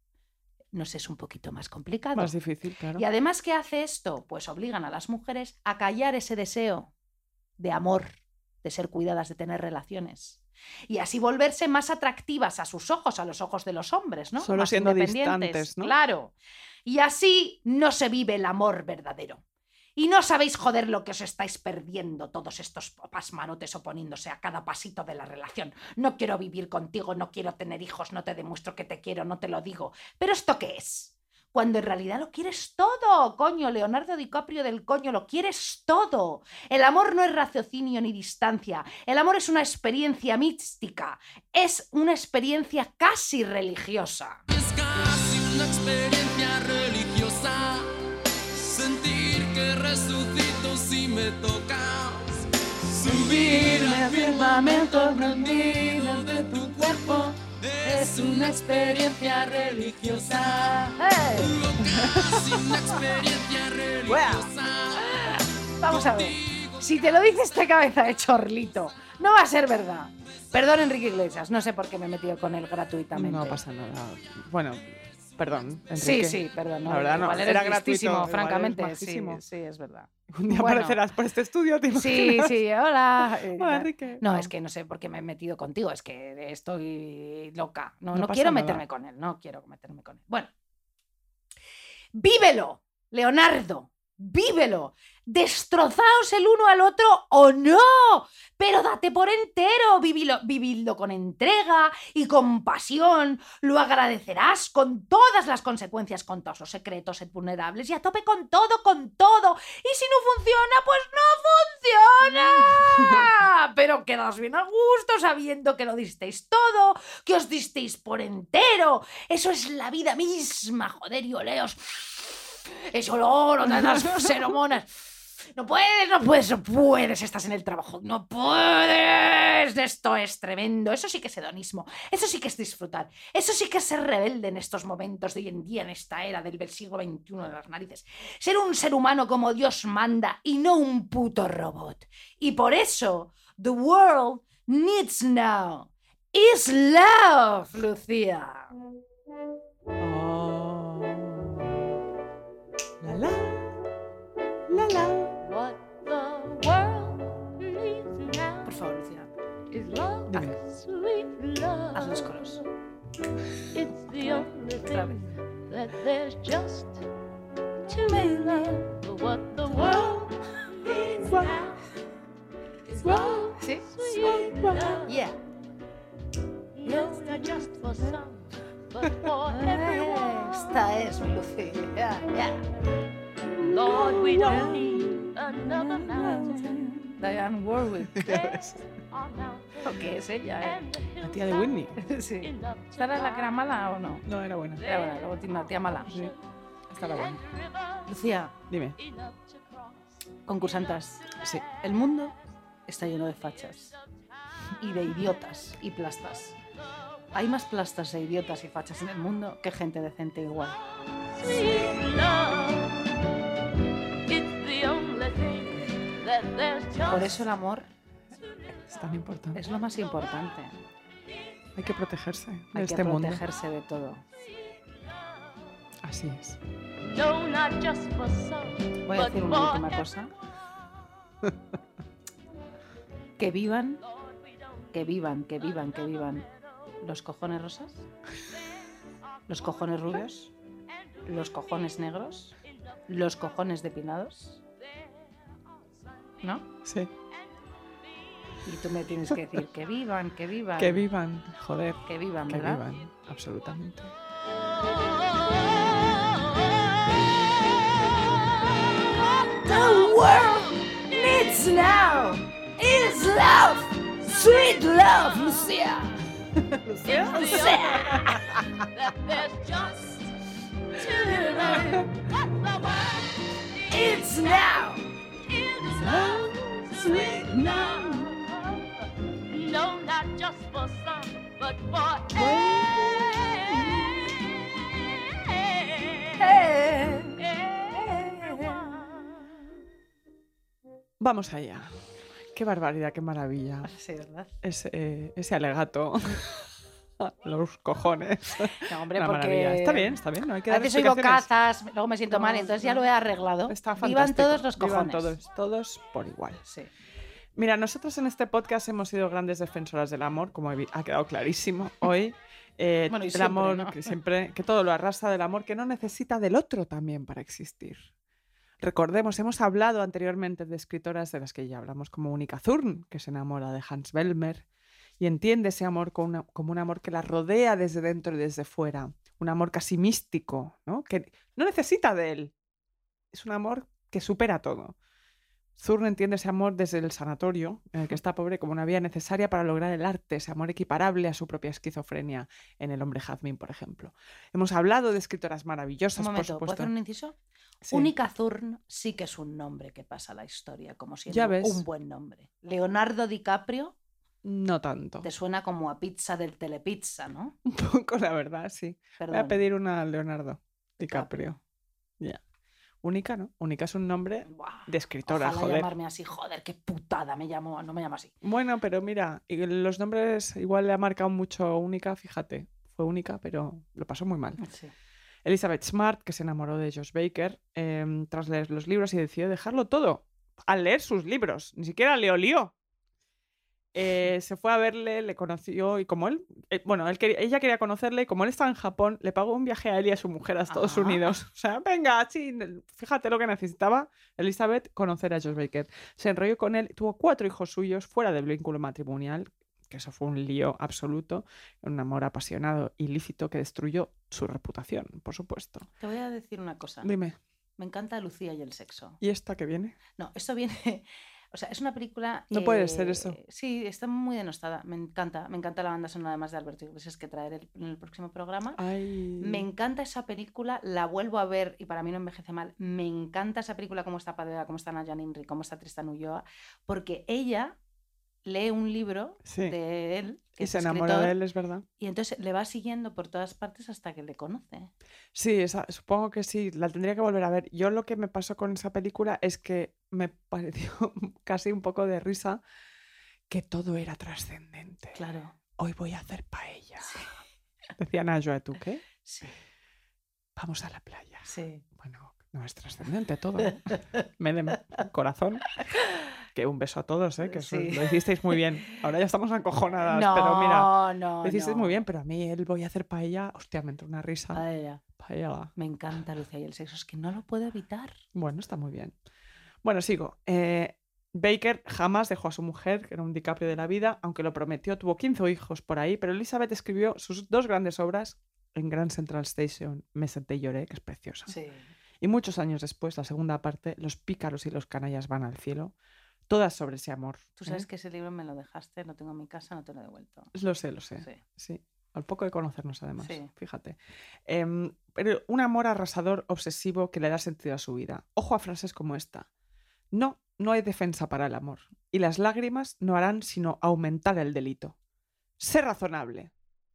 nos es un poquito más complicado. Más difícil, claro. Y además, ¿qué hace esto? Pues obligan a las mujeres a callar ese deseo de amor, de ser cuidadas, de tener relaciones. Y así volverse más atractivas a sus ojos, a los ojos de los hombres, ¿no? Solo Más siendo independientes, distantes, ¿no? Claro. Y así no se vive el amor verdadero. Y no sabéis joder lo que os estáis perdiendo todos estos pasmarotes oponiéndose a cada pasito de la relación. No quiero vivir contigo, no quiero tener hijos, no te demuestro que te quiero, no te lo digo. Pero ¿esto qué es? Cuando en realidad lo quieres todo, coño, Leonardo DiCaprio del coño, lo quieres todo. El amor no es raciocinio ni distancia. El amor es una experiencia mística. Es una experiencia casi religiosa. Es casi una experiencia resucito si me tocas. Subir al firmamento de tu cuerpo es una experiencia religiosa. Casi una experiencia religiosa. Vamos a ver. Si te lo dice esta cabeza de chorlito, no va a ser verdad. Perdón, Enrique Iglesias, no sé por qué me he metido con él gratuitamente. No pasa nada. Bueno, perdón. Sí, Enrique. sí, perdón. No, La verdad, no, era gratuito, eres francamente. Sí, sí, es verdad. Un día Bueno. aparecerás por este estudio, ¿te Sí, imaginas? sí, hola. eh, Hola, Enrique. No, es que no sé por qué me he metido contigo, es que estoy loca. No, No quiero nada. meterme con él, no quiero meterme con él. Bueno. Vívelo, Leonardo, vívelo. Destrozaos el uno al otro o no, pero date por entero, vividlo con entrega y con pasión. Lo agradecerás con todas las consecuencias, con todos los secretos vulnerables y a tope con todo, con todo. Y si no funciona, pues no funciona. Pero quedaos bien a gusto sabiendo que lo disteis todo, que os disteis por entero. Eso es la vida misma, joder, y oleos. Es olor, otras feromonas. No puedes, no puedes, no puedes, estás en el trabajo, no puedes. Esto es tremendo, eso sí que es hedonismo, eso sí que es disfrutar, eso sí que es ser rebelde en estos momentos de hoy en día, en esta era del siglo XXI de las narices. Ser un ser humano como Dios manda y no un puto robot. Y por eso, the world needs now is love, Lucía. La la. La la. What the world needs now Por favor, Lucía, is love, Dime. sweet love. haz los coros. It's the only thing that there's just to make love. What the world Warwick. There's our mountain ¿O qué es ella? eh? La tía de Whitney. Sí. enough to ¿Esta era la que era mala o no? No, era buena. Era buena, tiene una tía mala. Sí. Esta era buena. Lucía, Dime. concursantas. Sí. El mundo está lleno de fachas. Y de idiotas y plastas. Hay más plastas e idiotas y fachas en el mundo que gente decente igual. Por eso el amor Es tan importante. es lo más importante. Hay que protegerse de Hay este que mundo. protegerse de todo. Así es. no, not just for some, Voy a decir una for última cosa. Que vivan, que vivan, que vivan, que vivan los cojones rosas, los cojones rubios, los cojones negros, los cojones depinados. ¿No? Sí. Y tú me tienes que decir que vivan, que vivan. Que vivan, joder. Que vivan, Que ¿verdad? vivan, absolutamente. The world needs now is love, sweet love, Lucia. It's only that there's just It's now. is love, sweet love. No, not just for some, but for everyone. Vamos allá. Qué barbaridad, qué maravilla. Sí, ¿verdad? Ese, ese alegato. Los cojones. No, hombre, Una porque... maravilla. Está bien, está bien. No hay que A veces oigo explicaciones. cazas, luego me siento mal, No, entonces ya lo he arreglado. Está Vivan fantástico. todos los Vivan cojones. todos, todos por igual. Sí. Mira, nosotros en este podcast hemos sido grandes defensoras del amor, como ha quedado clarísimo hoy. Eh, Bueno, el siempre, amor ¿no? que siempre, que todo lo arrasa del amor, que no necesita del otro también para existir. Recordemos, hemos hablado anteriormente de escritoras de las que ya hablamos, como Unica Thurn, que se enamora de Hans Bellmer y entiende ese amor como, una- como un amor que la rodea desde dentro y desde fuera, un amor casi místico, ¿no? que no necesita de él. Es un amor que supera todo. Zurn entiende ese amor desde el sanatorio, en el que está pobre, como una vía necesaria para lograr el arte, ese amor equiparable a su propia esquizofrenia en El hombre jazmín, por ejemplo. Hemos hablado de escritoras maravillosas, Un por momento, ¿puedo supuesto. hacer un inciso? Sí. Única Thurn sí que es un nombre que pasa a la historia, como siendo un buen nombre. Leonardo DiCaprio No tanto. te suena como a pizza del telepizza, ¿no? Un poco, la verdad, sí. Voy a Perdón. pedir una a Leonardo DiCaprio. Ya. Única, ¿no? Única es un nombre Buah, de escritora, Ojalá joder. llamarme así, joder, qué putada me llamo, no me llamo así. Bueno, pero mira, los nombres igual le ha marcado mucho única, fíjate. Fue única, pero lo pasó muy mal. Sí. Elizabeth Smart, que se enamoró de Josh Baker em, tras leer los libros y decidió dejarlo todo al leer sus libros. Ni siquiera le olió. Eh, se fue a verle, le conoció y como él, eh, bueno, él quería- ella quería conocerle y como él estaba en Japón, le pagó un viaje a él y a su mujer a Estados Ah. Unidos. O sea, venga, sí, fíjate lo que necesitaba Elizabeth, conocer a Josh Baker. Se enrolló con él, tuvo cuatro hijos suyos fuera del vínculo matrimonial, que eso fue un lío absoluto, un amor apasionado, ilícito, que destruyó su reputación, por supuesto. Te voy a decir una cosa. Dime, Me encanta Lucía y el sexo. ¿y esta que viene? No, esto viene. O sea, es una película. No puede ser eso. eh, Sí, está muy denostada. Me encanta. Me encanta la banda sonora además de Alberto Iglesias que traeré en el próximo programa. Ay. Me encanta esa película, la vuelvo a ver y para mí no envejece mal. Me encanta esa película, cómo está Padera, cómo está Naya Nimri, cómo está Tristan Ulloa, porque ella lee un libro Sí. de él, que Y es se enamora de él, es verdad. y entonces le va siguiendo por todas partes hasta que le conoce. Sí, esa- supongo que sí, la tendría que volver a ver. Yo lo que me pasó con esa película es que me pareció casi un poco de risa que todo era trascendente. Claro. Hoy voy a hacer paella. Decía Najwa, ¿tú qué? Sí, Vamos a la playa. sí. Bueno, no es trascendente todo. Me de corazón. Que un beso a todos, ¿eh? Que eso Sí. lo hicisteis muy bien. Ahora ya estamos acojonadas, No, pero mira, no, lo hicisteis no. muy bien, pero a mí él voy a hacer paella, hostia, me entró una risa. Paella. Paella. Me encanta Lucía y el sexo, es que no lo puedo evitar. Bueno, está muy bien. Bueno, sigo. Eh, Baker jamás dejó a su mujer, que era un DiCaprio de la vida, aunque lo prometió, tuvo 15 hijos por ahí, pero Elizabeth escribió sus dos grandes obras en Grand Central Station, Me senté y lloré, que es preciosa. Sí. Y muchos años después, la segunda parte, Los pícaros y los canallas van al cielo, todas sobre ese amor. Tú sabes ¿eh? que ese libro me lo dejaste, lo tengo en mi casa, no te lo he devuelto. Lo sé, lo sé. Sí. Sí, al poco de conocernos además, Sí. fíjate. Em, pero un amor arrasador, obsesivo, que le da sentido a su vida. Ojo a frases como esta. No, no hay defensa para el amor. Y las lágrimas no harán sino aumentar el delito. Sé razonable.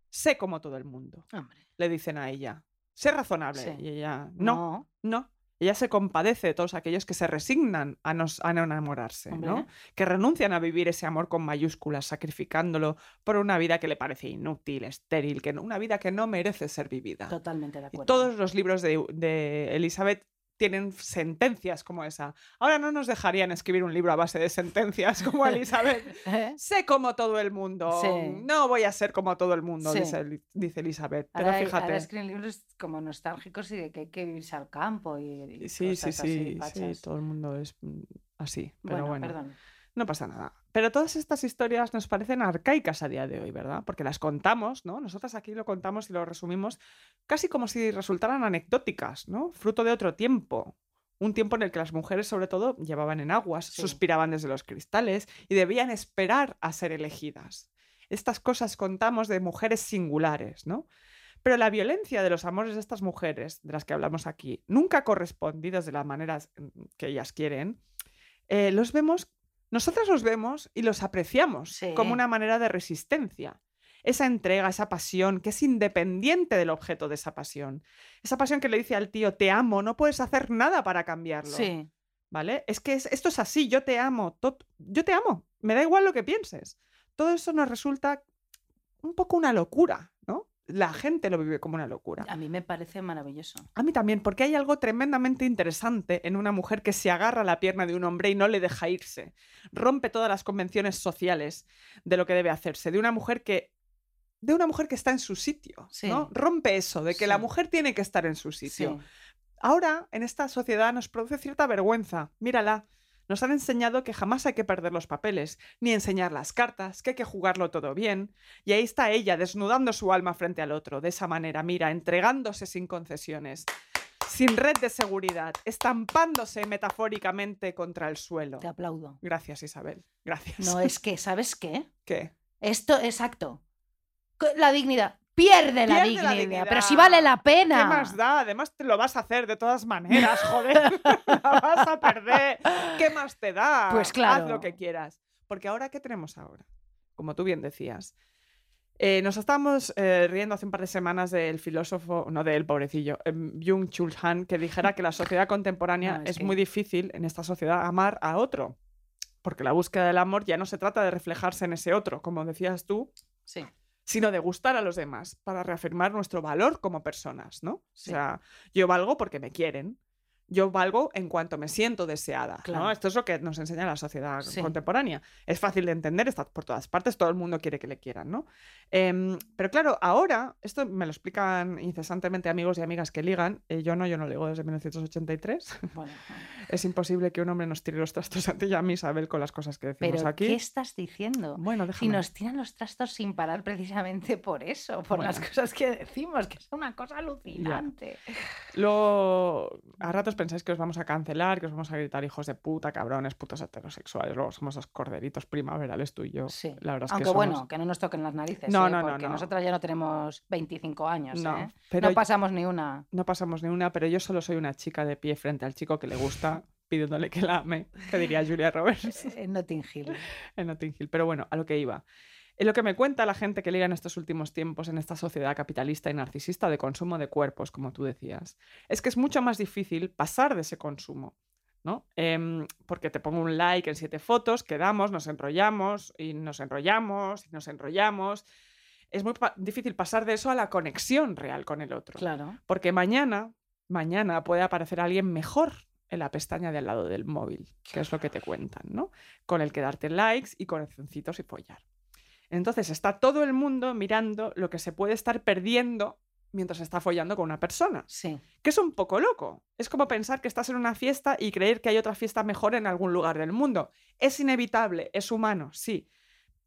Sé como todo el mundo. Hombre. Le dicen a ella. Sé razonable. Sí. Y ella, no, no. Ella se compadece de todos aquellos que se resignan a, nos- a no enamorarse, Hombre. ¿no? Que renuncian a vivir ese amor con mayúsculas, sacrificándolo por una vida que le parece inútil, estéril, que no- una vida que no merece ser vivida. Totalmente de Y acuerdo. todos los libros de, de Elizabeth tienen sentencias como esa. Ahora no nos dejarían escribir un libro a base de sentencias como Elizabeth. ¿Eh? sé como todo el mundo. Sí. No voy a ser como todo el mundo, Sí. dice, dice Elizabeth. Pero Ahora, fíjate. ahora escriben libros como nostálgicos y de que hay que irse al campo y, y Sí, sí, así, sí, sí, todo el mundo es mm, así. Pero Bueno, bueno, perdón. No pasa nada. Pero todas estas historias nos parecen arcaicas a día de hoy, ¿verdad? Porque las contamos, ¿no? Nosotras aquí lo contamos y lo resumimos casi como si resultaran anecdóticas, ¿no? Fruto de otro tiempo. Un tiempo en el que las mujeres, sobre todo, llevaban en aguas, Sí. suspiraban desde los cristales y debían esperar a ser elegidas. Estas cosas contamos de mujeres singulares, ¿no? Pero la violencia de los amores de estas mujeres, de las que hablamos aquí, nunca correspondidas de las maneras que ellas quieren, eh, los vemos, nosotras los vemos y los apreciamos Sí. como una manera de resistencia. Esa entrega, esa pasión que es independiente del objeto de esa pasión. Esa pasión que le dice al tío, te amo, no puedes hacer nada para cambiarlo. Sí, ¿Vale? Es que es- esto es así, yo te amo, yo te amo, me da igual lo que pienses. Todo eso nos resulta un poco una locura, la gente lo vive como una locura. A mí me parece maravilloso. A mí también, porque hay algo tremendamente interesante en una mujer que se agarra a la pierna de un hombre y no le deja irse. Rompe todas las convenciones sociales de lo que debe hacerse. De una mujer que. De una mujer que está en su sitio. Sí. ¿no? Rompe eso, de que la mujer tiene que estar en su sitio. Sí. Ahora, en esta sociedad, nos produce cierta vergüenza. Mírala. Nos han enseñado que jamás hay que perder los papeles, ni enseñar las cartas, que hay que jugarlo todo bien. Y ahí está ella, desnudando su alma frente al otro, de esa manera, mira, entregándose sin concesiones, sin red de seguridad, estampándose metafóricamente contra el suelo. Te aplaudo. Gracias, Isabel. Gracias. No es que, ¿sabes qué? ¿Qué? Esto, exacto. La dignidad. Pierde, la, Pierde dignidad, la dignidad. Pero si vale la pena. ¿Qué más da? Además te lo vas a hacer de todas maneras, joder. la vas a perder. ¿Qué más te da? Pues claro. Haz lo que quieras. Porque ahora, ¿qué tenemos ahora? Como tú bien decías. Eh, nos estábamos eh, riendo hace un par de semanas del filósofo, no del pobrecillo, em, Jung Chul Han, que dijera que la sociedad contemporánea No, es, es que- muy difícil en esta sociedad amar a otro. Porque la búsqueda del amor ya no se trata de reflejarse en ese otro, como decías tú, Sí. Sino de gustar a los demás para reafirmar nuestro valor como personas, ¿no? Sí. O sea, yo valgo porque me quieren. Yo valgo en cuanto me siento deseada, ¿no? Claro. Esto es lo que nos enseña la sociedad Sí. contemporánea. Es fácil de entender, está por todas partes, todo el mundo quiere que le quieran, ¿no? Em, pero claro, ahora, esto me lo explican incesantemente amigos y amigas que ligan, eh, yo no, yo no ligo desde 1983. Bueno, es imposible que un hombre nos tire los trastos a ti y a mí, Isabel, con las cosas que decimos pero aquí. ¿qué estás diciendo? Bueno, Si nos tiran los trastos sin parar precisamente por eso, por las Bueno. cosas que decimos, que es una cosa alucinante. A ratos pensáis que os vamos a cancelar, que os vamos a gritar hijos de puta, cabrones, putos heterosexuales. Luego somos dos corderitos primaverales tú y yo. Sí. La verdad es Aunque que somos- bueno, que no nos toquen las narices, No, ¿eh? no, no, porque no. nosotras ya no tenemos 25 años, No, ¿eh? pero no pasamos ni una. no pasamos ni una, pero yo solo soy una chica de pie frente al chico que le gusta, pidiéndole que la ame, que diría Julia Roberts En Notting Hill. en Notting Hill. Pero bueno, a lo que iba. En lo que me cuenta la gente que liga en estos últimos tiempos en esta sociedad capitalista y narcisista de consumo de cuerpos, como tú decías, es que es mucho más difícil pasar de ese consumo. ¿no? Em, porque te pongo un like en siete fotos, quedamos, nos enrollamos y nos enrollamos y nos enrollamos. Es muy pa- difícil pasar de eso a la conexión real con el otro. Claro. Porque mañana, mañana puede aparecer alguien mejor en la pestaña de al lado del móvil, que es lo que te cuentan, ¿no? Con el que darte likes y corazoncitos y follar. Entonces está todo el mundo mirando lo que se puede estar perdiendo mientras está follando con una persona, Sí. que es un poco loco. Es como pensar que estás en una fiesta y creer que hay otra fiesta mejor en algún lugar del mundo. Es inevitable, es humano, sí.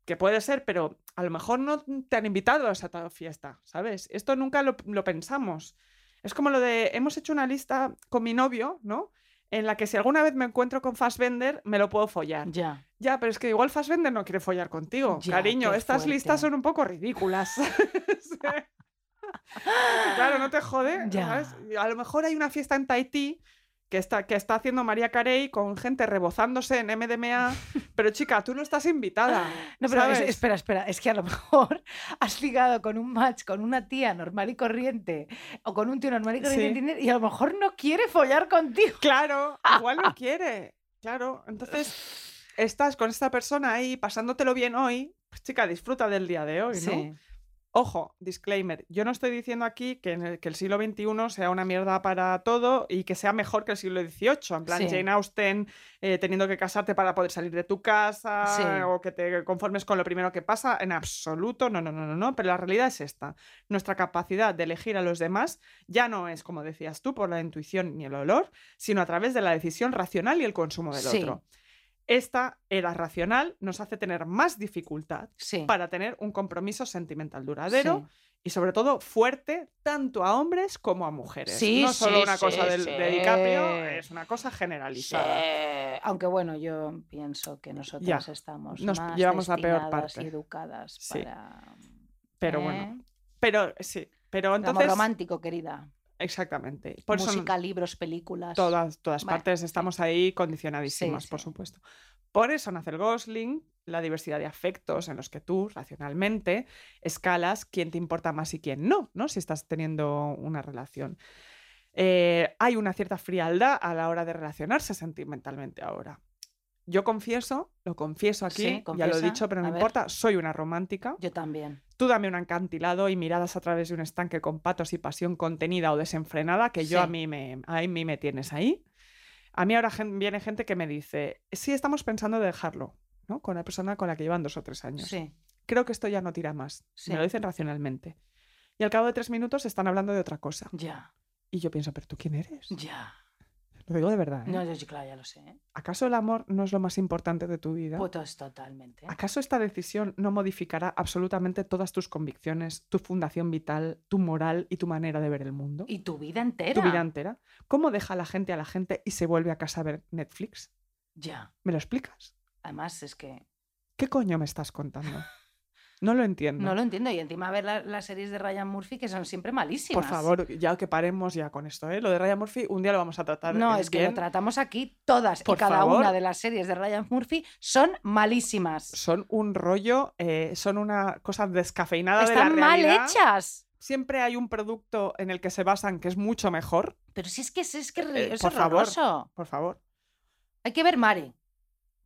Que puede ser, pero a lo mejor no te han invitado a esa fiesta, ¿sabes? Esto nunca lo, lo pensamos. Es como lo de, hemos hecho una lista con mi novio, ¿no? En la que si alguna vez me encuentro con Fassbender, me lo puedo follar. Ya. Ya, pero es que igual Fassbender no quiere follar contigo. Ya, Cariño, estas listas son un poco ridículas. Claro, no te jode. Ya. A lo mejor hay una fiesta en Tahití que está, que está haciendo María Carey con gente rebozándose en MDMA. Pero chica, tú no estás invitada. No, pero es- espera, espera, es que a lo mejor has ligado con un match con una tía normal y corriente o con un tío normal y corriente Sí. Tinder y a lo mejor no quiere follar contigo. Claro, igual no quiere. Claro, entonces estás con esta persona ahí pasándotelo bien hoy. Pues chica, disfruta del día de hoy, ¿no? Ojo, disclaimer, yo no estoy diciendo aquí que, en el, que el siglo XXI sea una mierda para todo y que sea mejor que el siglo XVIII. En plan, Sí. Jane Austen eh, teniendo que casarte para poder salir de tu casa Sí. o que te conformes con lo primero que pasa. En absoluto, no, no, no, no, no. Pero la realidad es esta. Nuestra capacidad de elegir a los demás ya no es, como decías tú, por la intuición ni el olor, sino a través de la decisión racional y el consumo del Sí. otro. Esta era racional nos hace tener más dificultad Sí. para tener un compromiso sentimental duradero Sí. y sobre todo fuerte tanto a hombres como a mujeres. Sí, no solo una cosa del, de DiCaprio, es una cosa generalizada. Aunque bueno, yo pienso que nosotros estamos nos más llevamos la peor parte. y educadas para Pero ¿eh? bueno, pero sí, pero entonces romántico, querida. Exactamente. Por eso Música, libros, películas. todas todas partes estamos ahí condicionadísimas, Sí, por sí. supuesto. Por eso nace el Gosling, la diversidad de afectos en los que tú, racionalmente, escalas quién te importa más y quién no, ¿no? Si estás teniendo una relación. Eh, hay una cierta frialdad a la hora de relacionarse sentimentalmente ahora. Yo confieso, lo confieso aquí, Sí, ya lo he dicho, pero no importa, soy una romántica. Yo también. Tú dame un acantilado y miradas a través de un estanque con patos y pasión contenida o desenfrenada, que yo a mí me, a mí me tienes ahí. A mí ahora gen- viene gente que me dice, sí, estamos pensando de dejarlo, ¿no? Con la persona con la que llevan dos o tres años. Sí. Creo que esto ya no tira más. Sí. Me lo dicen racionalmente. Y al cabo de tres minutos están hablando de otra cosa. Ya. Y yo pienso, ¿pero tú quién eres? Ya. Lo digo de verdad. ¿eh? No, yo, yo, claro, ya lo sé. ¿eh? ¿Acaso el amor no es lo más importante de tu vida? Pues totalmente. ¿Acaso esta decisión no modificará absolutamente todas tus convicciones, tu fundación vital, tu moral y tu manera de ver el mundo? Y tu vida entera. tu vida entera. ¿Cómo deja la gente a la gente y se vuelve a casa a ver Netflix? Ya. ¿Me lo explicas? Además, es que ¿Qué coño me estás contando? No lo entiendo. no lo entiendo. Y encima ver la- las series de Ryan Murphy que son siempre malísimas. Por favor, ya que paremos ya con esto, ¿eh? Lo de Ryan Murphy, un día lo vamos a tratar. No, eh, es que lo tratamos aquí todas Por y cada favor. una de las series de Ryan Murphy son malísimas. Son un rollo, eh, son una cosa descafeinada de Están mal hechas. Siempre hay un producto en el que se basan que es mucho mejor. Pero si es que es, es que Eh, es por favor. horroroso. Por favor. Hay que ver Mare.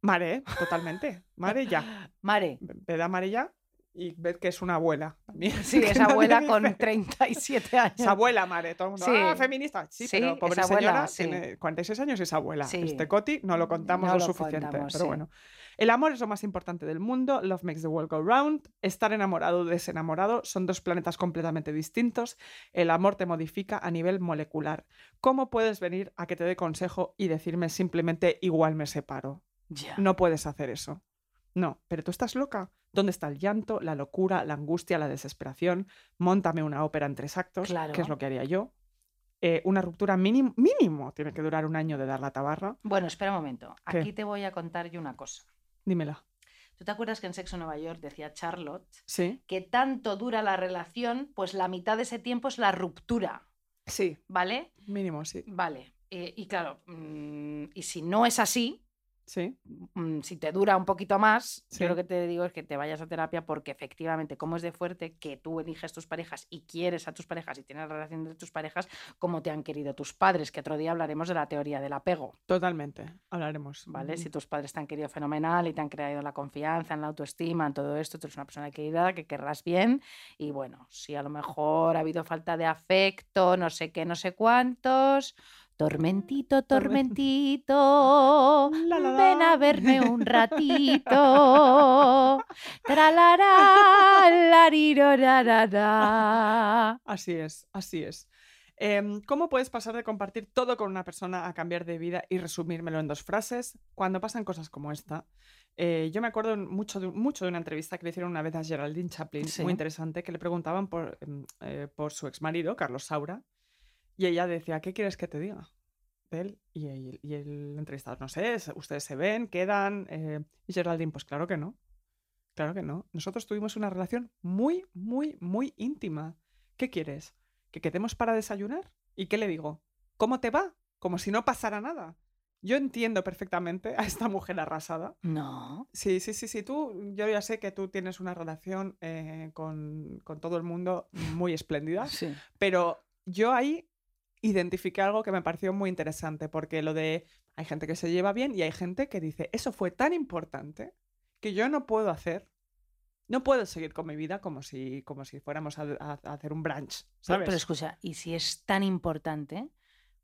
Mare, ¿eh? totalmente. Mare ya. Mare. Ve da Mare ya y ved que es una abuela también. Sí, es abuela con 37 años. Es abuela, Mare. Todo el mundo, Sí. ah, feminista. Sí, Sí, pero pobre abuela, señora sí. tiene 46 años y es abuela. Este Coti no lo contamos No lo, lo suficiente. contamos, pero bueno. El amor es lo más importante del mundo. Love makes the world go round. Estar enamorado o desenamorado son dos planetas completamente distintos. El amor te modifica a nivel molecular. ¿Cómo puedes venir a que te dé consejo y decirme simplemente igual me separo? Ya. No puedes hacer eso. No, pero tú estás loca. ¿Dónde está el llanto, la locura, la angustia, la desesperación? Móntame una ópera en tres actos, que Claro. es lo que haría yo. Eh, una ruptura mínimo, mínimo tiene que durar un año de dar la tabarra. Bueno, espera un momento. ¿Qué? Aquí te voy a contar yo una cosa. Dímela. ¿Tú te acuerdas que en Sexo Nueva York decía Charlotte Sí. que tanto dura la relación, pues la mitad de ese tiempo es la ruptura, Sí, ¿vale? mínimo, sí. Vale. Eh, y claro, mm, y si no es así, Sí, mm, si te dura un poquito más, Sí. yo lo que te digo es que te vayas a terapia porque efectivamente, como es de fuerte que tú eliges tus parejas y quieres a tus parejas y tienes relación de tus parejas como te han querido tus padres, que otro día hablaremos de la teoría del apego, totalmente. Hablaremos. ¿vale? Mm, Si tus padres te han querido fenomenal y te han creado la confianza, en la autoestima, en todo esto, tú eres una persona querida, que querrás bien y bueno, si a lo mejor ha habido falta de afecto, no sé qué, no sé cuántos, tormentito, tormentito, La, la, ven a verme un ratito, tralará. Así es, así es. Em, ¿Cómo puedes pasar de compartir todo con una persona a cambiar de vida y resumírmelo en dos frases? Cuando pasan cosas como esta. Eh, yo me acuerdo mucho de, mucho de una entrevista que le hicieron una vez a Geraldine Chaplin, Sí. muy interesante, que le preguntaban por, em, eh, por su exmarido, Carlos Saura, y ella decía, ¿qué quieres que te diga? de él y el, y el entrevistador, no sé, es- ustedes se ven, quedan. eh, y Geraldine, pues claro que no. Claro que no. Nosotros tuvimos una relación muy, muy, muy íntima. ¿Qué quieres? ¿Que quedemos para desayunar? ¿Y qué le digo? ¿Cómo te va? Como si no pasara nada. Yo entiendo perfectamente a esta mujer arrasada. No. Sí, sí, sí, sí. Tú, yo ya sé que tú tienes una relación eh, con, con todo el mundo muy espléndida, Sí. pero yo ahí identifiqué algo que me pareció muy interesante, porque lo de hay gente que se lleva bien y hay gente que dice, eso fue tan importante que yo no puedo hacer, no puedo seguir con mi vida como si, como si fuéramos a, a- a hacer un brunch, Pero, ¿sabes? pero escucha, y si es tan importante,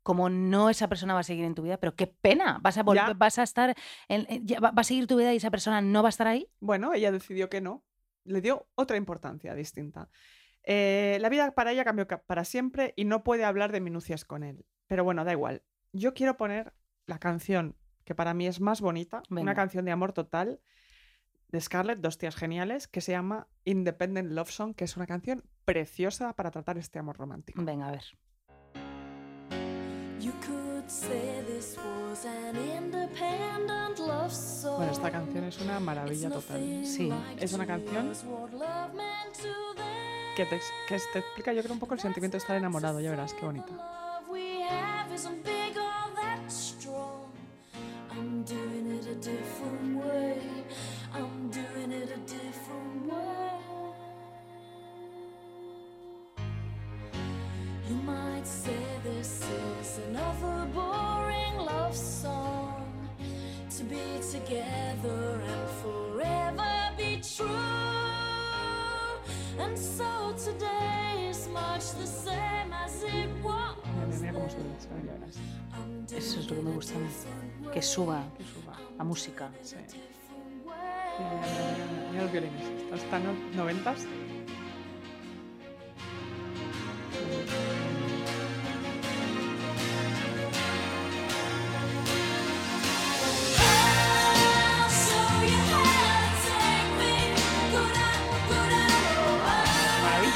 como no esa persona va a seguir en tu vida, pero qué pena, vas a volver, vas a estar, en- en- ya va, va a seguir tu vida y esa persona no va a estar ahí. Bueno, ella decidió que no, le dio otra importancia distinta. Eh, la vida para ella cambió ca- para siempre y no puede hablar de minucias con él. Pero bueno, da igual. Yo quiero poner la canción que para mí es más bonita, Venga. una canción de amor total de Scarlett, dos tías geniales, que se llama Independent Love Song, que es una canción preciosa para tratar este amor romántico. Venga, a ver. You could say this was an independent love song. Bueno, esta canción es una maravilla total. Sí. Es una canción que te, que te explica, yo creo, un poco el sentimiento de estar enamorado. Ya verás, qué bonita. Ya verás. Eso es lo que me gusta a mí. Que suba Que suba. la música. Sí. different Mira, los violines. Están no- noventas.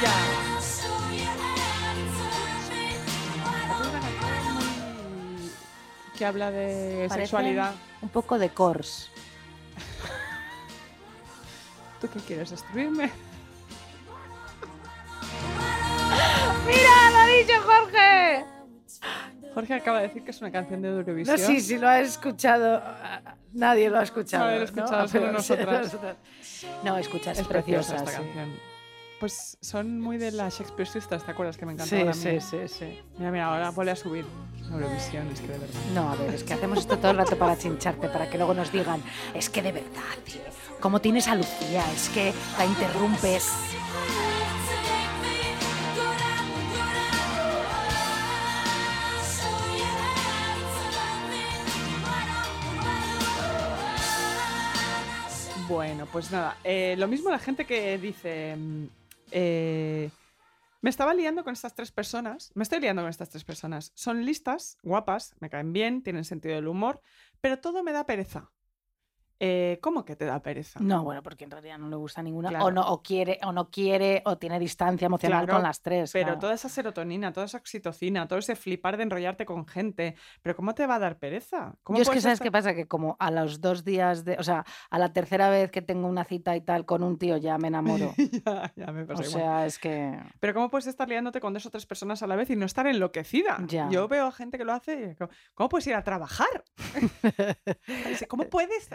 I'll que habla de Parecen sexualidad. Un poco de cors. ¿Tú qué quieres? ¿Destruirme? ¡Mira, lo ha dicho Jorge! Jorge acaba de decir que es una canción de No, Eurovisión. sí, sí, lo ha escuchado. Nadie lo ha escuchado. Nadie lo ha escuchado, solo Pero- nosotras. No, escucha, es, Es preciosa preciosa. esta sí. canción. Pues son muy de las Shakespeare Sisters, ¿te acuerdas que me encantaba sí, sí, sí. Mira, mira, ahora vuelve a subir Eurovisión, es que de verdad. No, a ver, es que hacemos esto todo el rato para chincharte, para que luego nos digan, es que de verdad, tío, como tienes a Lucía, es que la interrumpes. Bueno, pues nada, eh, lo mismo la gente que dice, mm, eh, me estaba liando con estas tres personas, me estoy liando con estas tres personas, son listas, guapas, me caen bien, tienen sentido del humor, pero todo me da pereza. Eh, ¿Cómo que te da pereza? No, bueno, porque en realidad no le gusta ninguna, Claro. o no, o quiere, o no quiere, o tiene distancia emocional Claro, con las tres. Pero claro. toda esa serotonina, toda esa oxitocina, todo ese flipar de enrollarte con gente, ¿pero cómo te va a dar pereza? ¿Cómo Yo es que sabes estar- qué pasa, que como a los dos días de, o sea, a la tercera vez que tengo una cita y tal con un tío ya me enamoro. ya, ya me o pasa igual. sea, es que Pero ¿cómo puedes estar liándote con dos o tres personas a la vez y no estar enloquecida? Ya. Yo veo a gente que lo hace y digo, ¿cómo puedes ir a trabajar? ¿Cómo puedes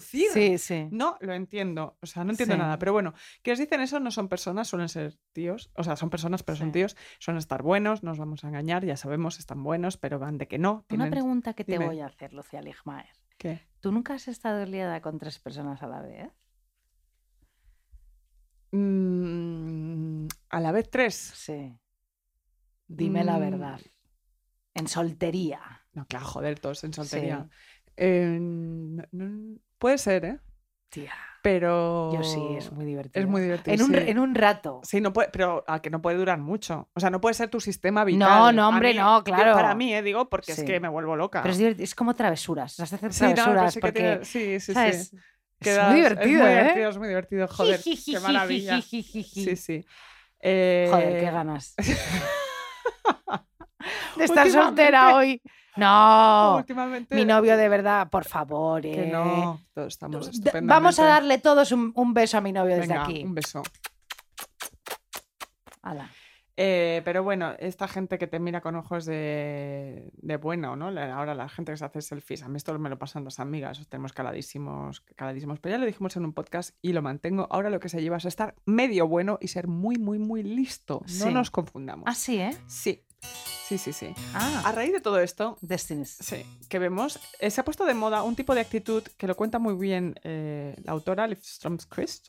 sí, sí. No, lo entiendo. O sea, no entiendo Sí. nada. Pero bueno, quienes dicen eso no son personas, suelen ser tíos. O sea, son personas, pero son tíos. Suelen estar buenos, no nos vamos a engañar, ya sabemos, están buenos, pero van de que no. Una tienen- pregunta que te Dime. voy a hacer, Lucía Ligmaer. ¿Qué? ¿Tú nunca has estado liada con tres personas a la vez? Mm, a la vez tres. Sí. Dime la Mm. verdad. En soltería. No, claro, joder, todos en Sí. soltería. Eh, no- no- puede ser, ¿eh? Tía. Pero. Yo sí, es muy divertido. Es muy divertido. En un, sí. en un rato. Sí, no puede, pero a que no puede durar mucho. O sea, no puede ser tu sistema vital. No, no, hombre, mí- no, claro. Para mí, eh, digo, porque Sí. es que me vuelvo loca. Pero es, es como travesuras. Las hacer travesuras sí que porque. tiene- sí, sí, ¿sabes? sí. Es muy divertido, es muy ¿eh? divertido, es muy divertido. Joder, qué maravilla. Sí, sí. Eh, Joder, qué ganas. de estar soltera hoy. No. Últimamente. Mi novio de verdad, por favor. Que eh. no. Todos estamos. Vamos a darle todos un, un beso a mi novio desde aquí. Un beso. Eh, pero bueno, esta gente que te mira con ojos de, de bueno, ¿no? Ahora la gente que se hace selfies, a mí esto me lo pasan dos amigas, os tenemos caladísimos, caladísimos, pero ya lo dijimos en un podcast y lo mantengo. Ahora lo que se lleva es estar medio bueno y ser muy, muy, muy listo. No nos confundamos. Ah, sí, ¿eh? Sí, sí, sí, sí. Ah, A raíz de todo esto, Destinies. Sí, que vemos, eh, se ha puesto de moda un tipo de actitud que lo cuenta muy bien eh, la autora Liv Stromquist,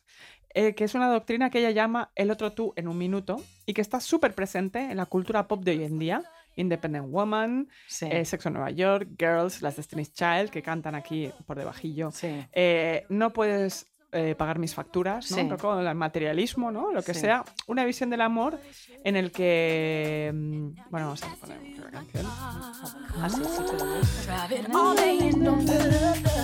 eh, que es una doctrina que ella llama el otro tú en un minuto y que está súper presente en la cultura pop de hoy en día. Independent Woman, Sí. eh, Sexo en Nueva York, Girls, las Destiny's Child, que cantan aquí por debajillo. sí. Eh, no puedes eh, pagar mis facturas, ¿no? Sí. Un poco el materialismo, ¿no? Lo que Sí. sea. Una visión del amor en el que... mm, Bueno, vamos a poner la canción. Sí.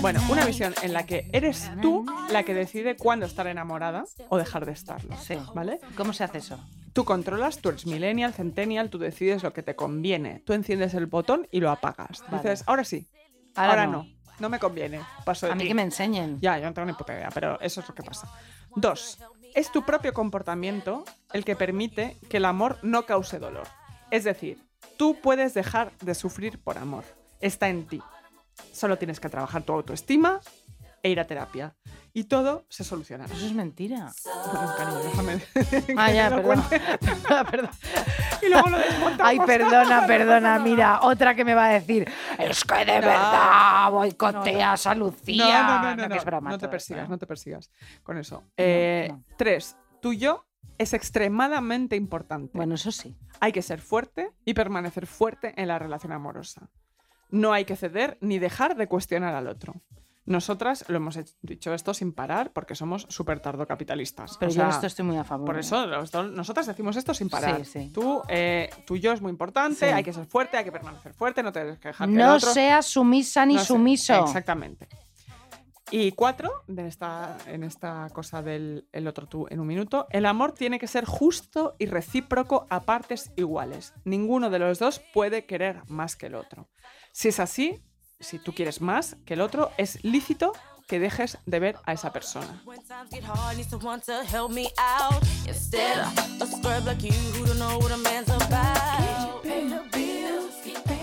Bueno, una visión en la que eres tú la que decide cuándo estar enamorada o dejar de estarlo. Sí. ¿Vale? ¿Cómo se hace eso? Tú controlas, tú eres millennial, centennial, tú decides lo que te conviene. Tú enciendes el botón y lo apagas. Vale. Dices, ahora sí, ahora, no. no. Me conviene. Paso de A mí ti". que me enseñen. Ya, yo no tengo ni puta idea, pero eso es lo que pasa. Dos, es tu propio comportamiento el que permite que el amor no cause dolor. Es decir, tú puedes dejar de sufrir por amor. Está en ti. Solo tienes que trabajar tu autoestima e ir a terapia. Y todo se solucionará. Eso es mentira. Cariño, déjame. Ah, ya, perdón. perdón. Y luego lo desmontamos. Ay, perdona, perdona. Mira, otra que me va a decir. Es que de No. verdad boicoteas a Lucía. No, no, no, no, que no, es broma no te persigas, esto, no te persigas con eso. Eh, no. Tres, tu yo es extremadamente importante. Bueno, eso sí. Hay que ser fuerte y permanecer fuerte en la relación amorosa. No hay que ceder ni dejar de cuestionar al otro. Nosotras lo hemos hecho- dicho esto sin parar porque somos súper tardocapitalistas. Pero O yo en sea, esto estoy muy a favor. Por ¿eh? eso dos- nosotras decimos esto sin parar. Sí, sí. Tú, eh, tu yo es muy importante, Sí. hay que ser fuerte, hay que permanecer fuerte, no te debes quejar que No seas sumisa ni No sé, sumiso. Exactamente. Y cuatro, de esta, en esta cosa del el otro tú en un minuto, el amor tiene que ser justo y recíproco a partes iguales. Ninguno de los dos puede querer más que el otro. Si es así, si tú quieres más que el otro, es lícito que dejes de ver a esa persona.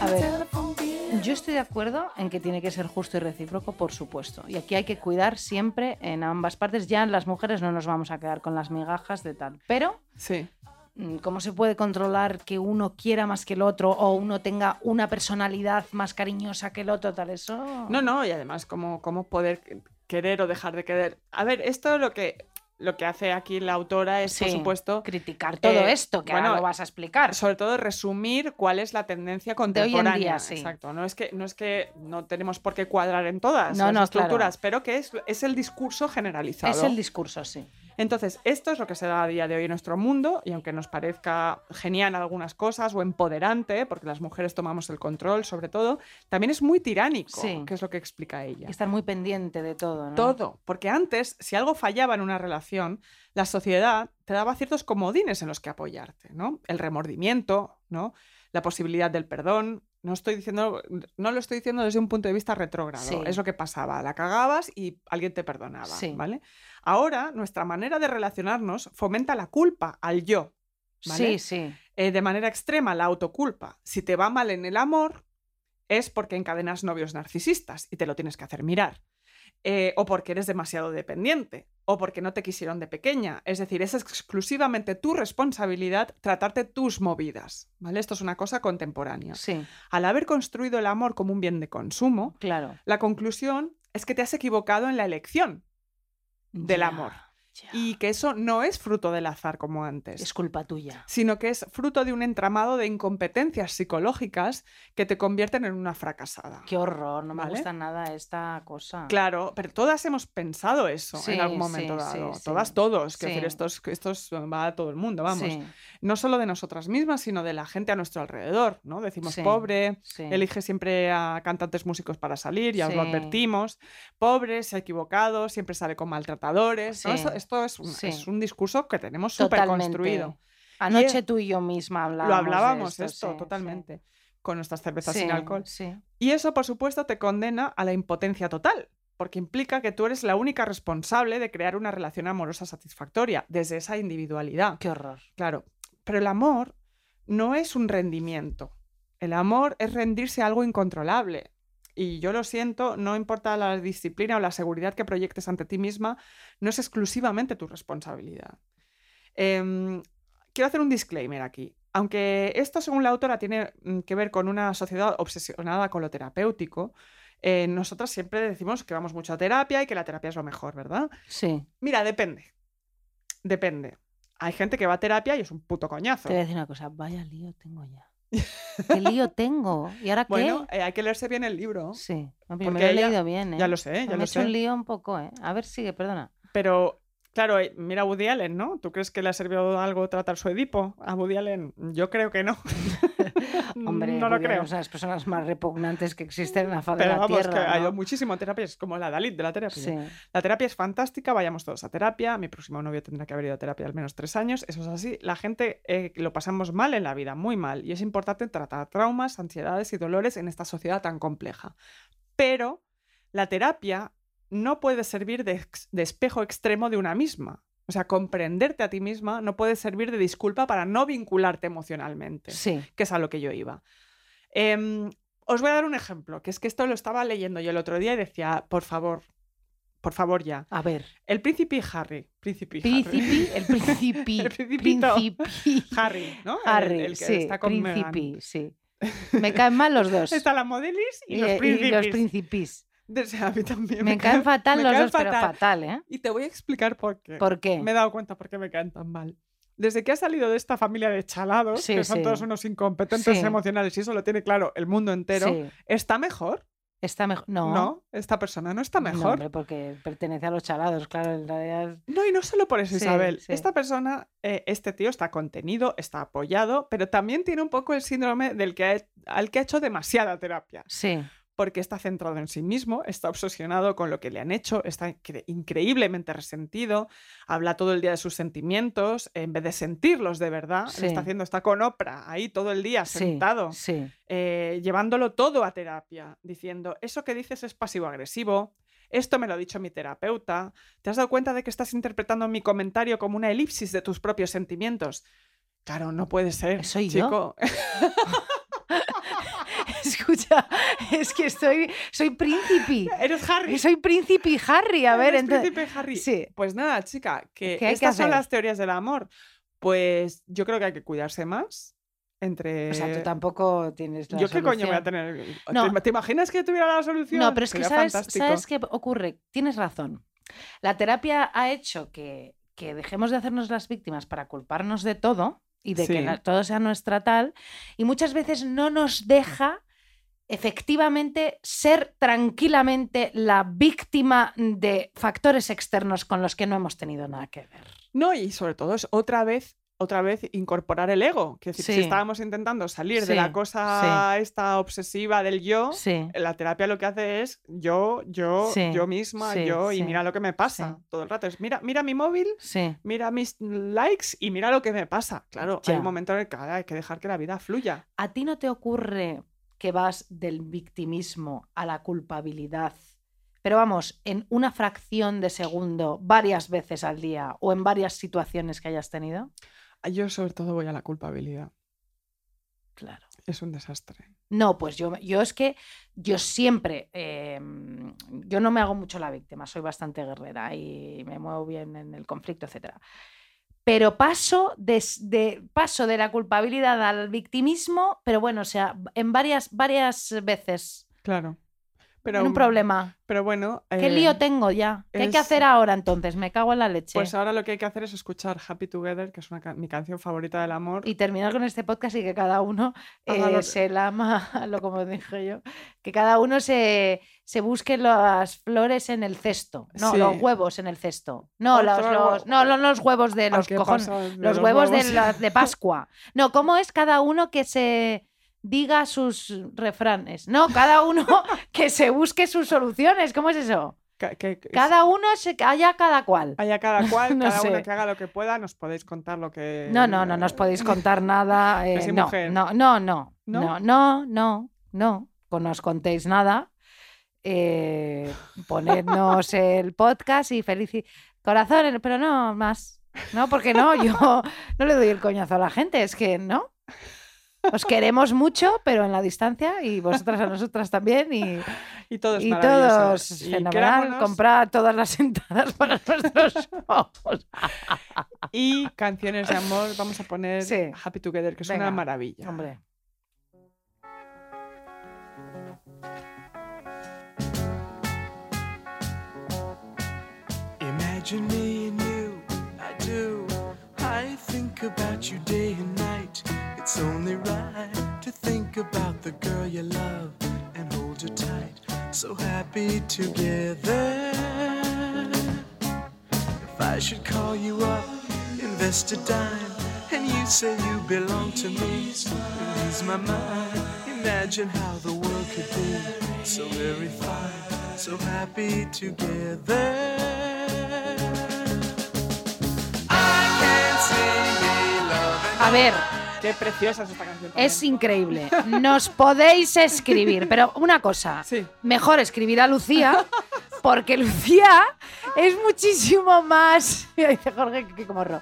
A ver, yo estoy de acuerdo en que tiene que ser justo y recíproco, por supuesto. Y aquí hay que cuidar siempre en ambas partes. Ya las mujeres no nos vamos a quedar con las migajas de tal. Pero, Sí. Mm, ¿cómo se puede controlar que uno quiera más que el otro o uno tenga una personalidad más cariñosa que el otro? Tal, eso. No, no, y además, ¿cómo, cómo poder querer o dejar de querer? A ver, esto lo que, lo que hace aquí la autora es, por supuesto, Criticar todo Eh, esto, que bueno, ahora lo vas a explicar. sobre todo resumir cuál es la tendencia hoy en contemporánea. día, sí. Exacto. No es que no es que no tenemos por qué cuadrar en todas No, las no, estructuras, claro. pero que es, es el discurso generalizado. Es el discurso, sí. Entonces, esto es lo que se da a día de hoy en nuestro mundo, y aunque nos parezca genial algunas cosas o empoderante, porque las mujeres tomamos el control sobre todo, también es muy tiránico, Sí. que es lo que explica ella. Estar muy pendiente de todo, ¿no? Todo, porque antes, si algo fallaba en una relación, la sociedad te daba ciertos comodines en los que apoyarte, ¿no? El remordimiento, ¿no? La posibilidad del perdón. No estoy diciendo, no lo estoy diciendo desde un punto de vista retrógrado. Sí. Es lo que pasaba. La cagabas y alguien te perdonaba, Sí. ¿vale? Ahora, nuestra manera de relacionarnos fomenta la culpa al yo, ¿vale? Sí, sí. eh, de manera extrema la autoculpa. Si te va mal en el amor, es porque encadenas novios narcisistas y te lo tienes que hacer mirar. Eh, o porque eres demasiado dependiente, o porque no te quisieron de pequeña. Es decir, es exclusivamente tu responsabilidad tratarte tus movidas. ¿vale? Esto es una cosa contemporánea. Sí, Al haber construido el amor como un bien de consumo, claro. la conclusión es que te has equivocado en la elección del amor. Ya. y que eso no es fruto del azar como antes Es culpa tuya. sino que es fruto de un entramado de incompetencias psicológicas que te convierten en una fracasada. Qué horror, no me ¿Vale? gusta nada esta cosa. Claro, pero todas hemos pensado eso Sí, en algún momento sí, dado. sí. Todas, todos. Decir, esto, es- esto es- va a todo el mundo, vamos. No solo de nosotras mismas, sino de la gente a nuestro alrededor, ¿no? Decimos pobre, elige siempre a cantantes músicos para salir, ya os lo advertimos. Pobre, se ha equivocado, siempre sale con maltratadores. ¿no? Esto, esto es, un, sí. es un discurso que tenemos súper construido. Anoche tú y yo misma hablábamos. Lo de hablábamos esto, esto, sí, totalmente. Con nuestras cervezas sin alcohol. Y eso, por supuesto, te condena a la impotencia total, porque implica que tú eres la única responsable de crear una relación amorosa satisfactoria, desde esa individualidad. Qué horror. Claro, pero el amor no es un rendimiento. El amor es rendirse a algo incontrolable. Y yo lo siento, no importa la disciplina o la seguridad que proyectes ante ti misma, no es exclusivamente tu responsabilidad. Em, quiero hacer un disclaimer aquí. Aunque esto, según la autora, tiene mm, que ver con una sociedad obsesionada con lo terapéutico, eh, nosotras siempre decimos que vamos mucho a terapia y que la terapia es lo mejor, ¿verdad? Sí. Mira, depende. Depende. Hay gente que va a terapia y es un puto coñazo. Te voy a decir una cosa. Vaya lío tengo ya. ¿Qué lío tengo? ¿Y ahora qué? Bueno, eh, hay que leerse bien el libro. Sí. No, pero me lo he ella- leído bien, ¿eh? Ya lo sé, ya me he lo hecho un sé. lío un poco, ¿eh? A ver, sigue, perdona. Pero, claro, eh, mira a Woody Allen, ¿no? ¿Tú crees que le ha servido algo tratar su Edipo a Woody Allen? Yo creo que no. Hombre, no lo creo. es una de las personas más repugnantes que existen en la faz de la vamos, Tierra. que ha ido muchísimo a terapia, es como la Dalit de la terapia. Sí. La terapia es fantástica, vayamos todos a terapia. Mi próximo novio tendrá que haber ido a terapia al menos tres años. Eso es así. La gente eh, lo pasamos mal en la vida, muy mal. Y es importante tratar traumas, ansiedades y dolores en esta sociedad tan compleja. Pero la terapia no puede servir de, espejo extremo de una misma. O sea, comprenderte a ti misma no puede servir de disculpa para no vincularte emocionalmente Sí. que es a lo que yo iba. Em, os voy a dar un ejemplo, que es que esto lo estaba leyendo yo el otro día y decía, por favor, por favor ya. A ver. El príncipe Harry. Príncipe Harry. Príncipe, el príncipe. El principito. príncipe. Harry, ¿no? Harry, el, que sí, está con Meghan. príncipe, sí. Me caen mal los dos. Está la modelis y, Y- los y príncipes. los príncipes. De- o sea, a mí también Me caen caen- fatal me los caen dos, pero fatal. fatal, ¿eh? Y te voy a explicar por qué. ¿Por qué? Me he dado cuenta por qué me caen tan mal. Desde que ha salido de esta familia de chalados, Sí, que son sí. todos unos incompetentes Sí. emocionales, y eso lo tiene claro el mundo entero. ¿está mejor? Está mejor. No. No, esta persona no está No, mejor. hombre, porque pertenece a los chalados, claro, en realidad. No, y no solo por eso, Sí, Isabel. sí. Esta persona, eh, este tío está contenido, está apoyado, pero también tiene un poco el síndrome del que ha- al que ha hecho demasiada terapia. Sí. Porque está centrado en sí mismo, está obsesionado con lo que le han hecho, está incre- increíblemente resentido, habla todo el día de sus sentimientos, en vez de sentirlos de verdad. Sí. está haciendo, está con Oprah ahí todo el día sentado, Sí. eh, llevándolo todo a terapia, diciendo, eso que dices es pasivo-agresivo, esto me lo ha dicho mi terapeuta, ¿te has dado cuenta de que estás interpretando mi comentario como una elipsis de tus propios sentimientos? Claro, no puede ser. ¿Soy yo? Escucha, es que estoy, soy príncipe. Eres Harry. Soy príncipe Harry. A ver, Eres entonces. príncipe Harry. Sí. Pues nada, chica, que ¿Qué hay que estas son las teorías del amor. Pues yo creo que hay que cuidarse más entre... O sea, tú tampoco tienes la ¿Yo qué coño voy a tener? ¿Te- No. ¿Te, imaginas que tuviera la solución? No, pero es que sabes, fantástico. ¿sabes qué ocurre? Tienes razón. La terapia ha hecho que, que dejemos de hacernos las víctimas para culparnos de todo y de que la- todo sea nuestra tal, y muchas veces no nos deja efectivamente ser tranquilamente la víctima de factores externos con los que no hemos tenido nada que ver. No, y sobre todo es otra vez otra vez incorporar el ego. Que si, Sí. estábamos intentando salir de la cosa esta obsesiva del yo, la terapia lo que hace es yo, yo, yo misma, yo, y mira lo que me pasa todo el rato. Es mira, mira mi móvil, mira mis likes y mira lo que me pasa. Claro, hay un momento en el que hay que dejar que la vida fluya. ¿A ti no te ocurre que vas del victimismo a la culpabilidad? Pero vamos, en una fracción de segundo, varias veces al día o en varias situaciones que hayas tenido. Yo sobre todo voy a la culpabilidad. Claro. Es un desastre. No, pues yo, yo es que yo siempre, eh, yo no me hago mucho la víctima, soy bastante guerrera y me muevo bien en el conflicto, etc. Pero paso de, paso de la culpabilidad al victimismo, pero bueno, o sea, en varias, varias veces. Claro. Pero, en un problema. Pero bueno. ¿Qué eh, lío tengo ya? ¿Qué hay que hacer ahora entonces? Me cago en la leche. Pues ahora lo que hay que hacer es escuchar Happy Together, que es una ca- mi canción favorita del amor. y terminar con este podcast y que cada uno eh, lo- se lama, lo como dije yo, que cada uno se, se busque las flores en el cesto, no, Sí. los huevos en el cesto. No, los, no, no los huevos de los cojones, los, huevos, de, la- de Pascua. No, ¿cómo es cada uno que se diga sus refranes? No, cada uno que se busque sus soluciones. ¿Cómo es eso? Ca- que- que- Cada uno se haya cada cual. Haya cada cual, No cada uno que haga lo que pueda, nos podéis contar lo que. No, no, no nos podéis contar nada. Eh, no, mujer. no, no, no, ¿No? no, no, no, no, no nos contéis nada. Eh, ponednos el podcast y feliz corazón, pero no más. No, porque no, yo no le doy el coñazo a la gente, es que no. Os queremos mucho, pero en la distancia y vosotras a nosotras también y, Y todos Y fenomenal. querámonos Comprad todas las entradas para nuestros shows. Y canciones de amor, vamos a poner Sí. Happy Together, que es Venga, una maravilla. Hombre. Imagine me and you, I do. I think about you day and night. It's only right to think about the girl you love and hold her tight. So happy together. If I should call you up, invest a dime, and you say you belong to me, ease my mind. Imagine how the world could be so very fine, so happy together. I can't see me loving A ver, Qué preciosa es esta canción. también. Es increíble. Nos podéis escribir, pero una cosa, Sí. mejor escribir a Lucía, porque Lucía es muchísimo más. Dice Jorge que como ro.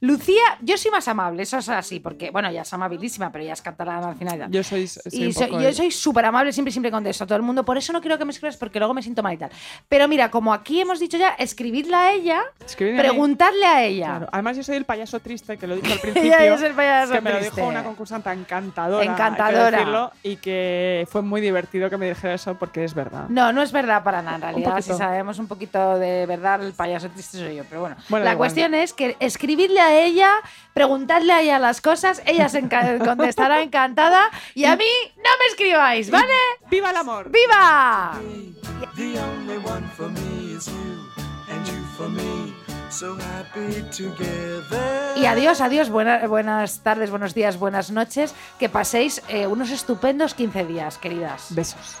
Lucía, yo soy más amable, eso es así, porque, bueno, ella es amabilísima, pero ella es catalana al final. y tal. Yo soy, soy Y yo soy súper amable, siempre, siempre contesto a todo el mundo. Por eso no quiero que me escribas, porque luego me siento mal y tal. Pero mira, como aquí hemos dicho ya, escribidle a ella, Escribidle preguntadle a ella. Claro. Además, yo soy el payaso triste, que lo dije al principio. Ella es el payaso que me lo dijo una concursante encantadora. Encantadora. decirlo, y que fue muy divertido que me dijera eso porque es verdad. No, no es verdad para nada. En realidad, si sabemos un poquito de verdad, el payaso triste soy yo. Pero bueno, la igual. cuestión es que escribidle a ella, preguntadle a ella las cosas, ella se enca- contestará encantada y a mí no me escribáis, ¿vale? ¡Viva el amor! ¡Viva! Y adiós, adiós, buena- buenas tardes, buenos días, buenas noches. Que paséis eh, unos estupendos 15 días, queridas. Besos.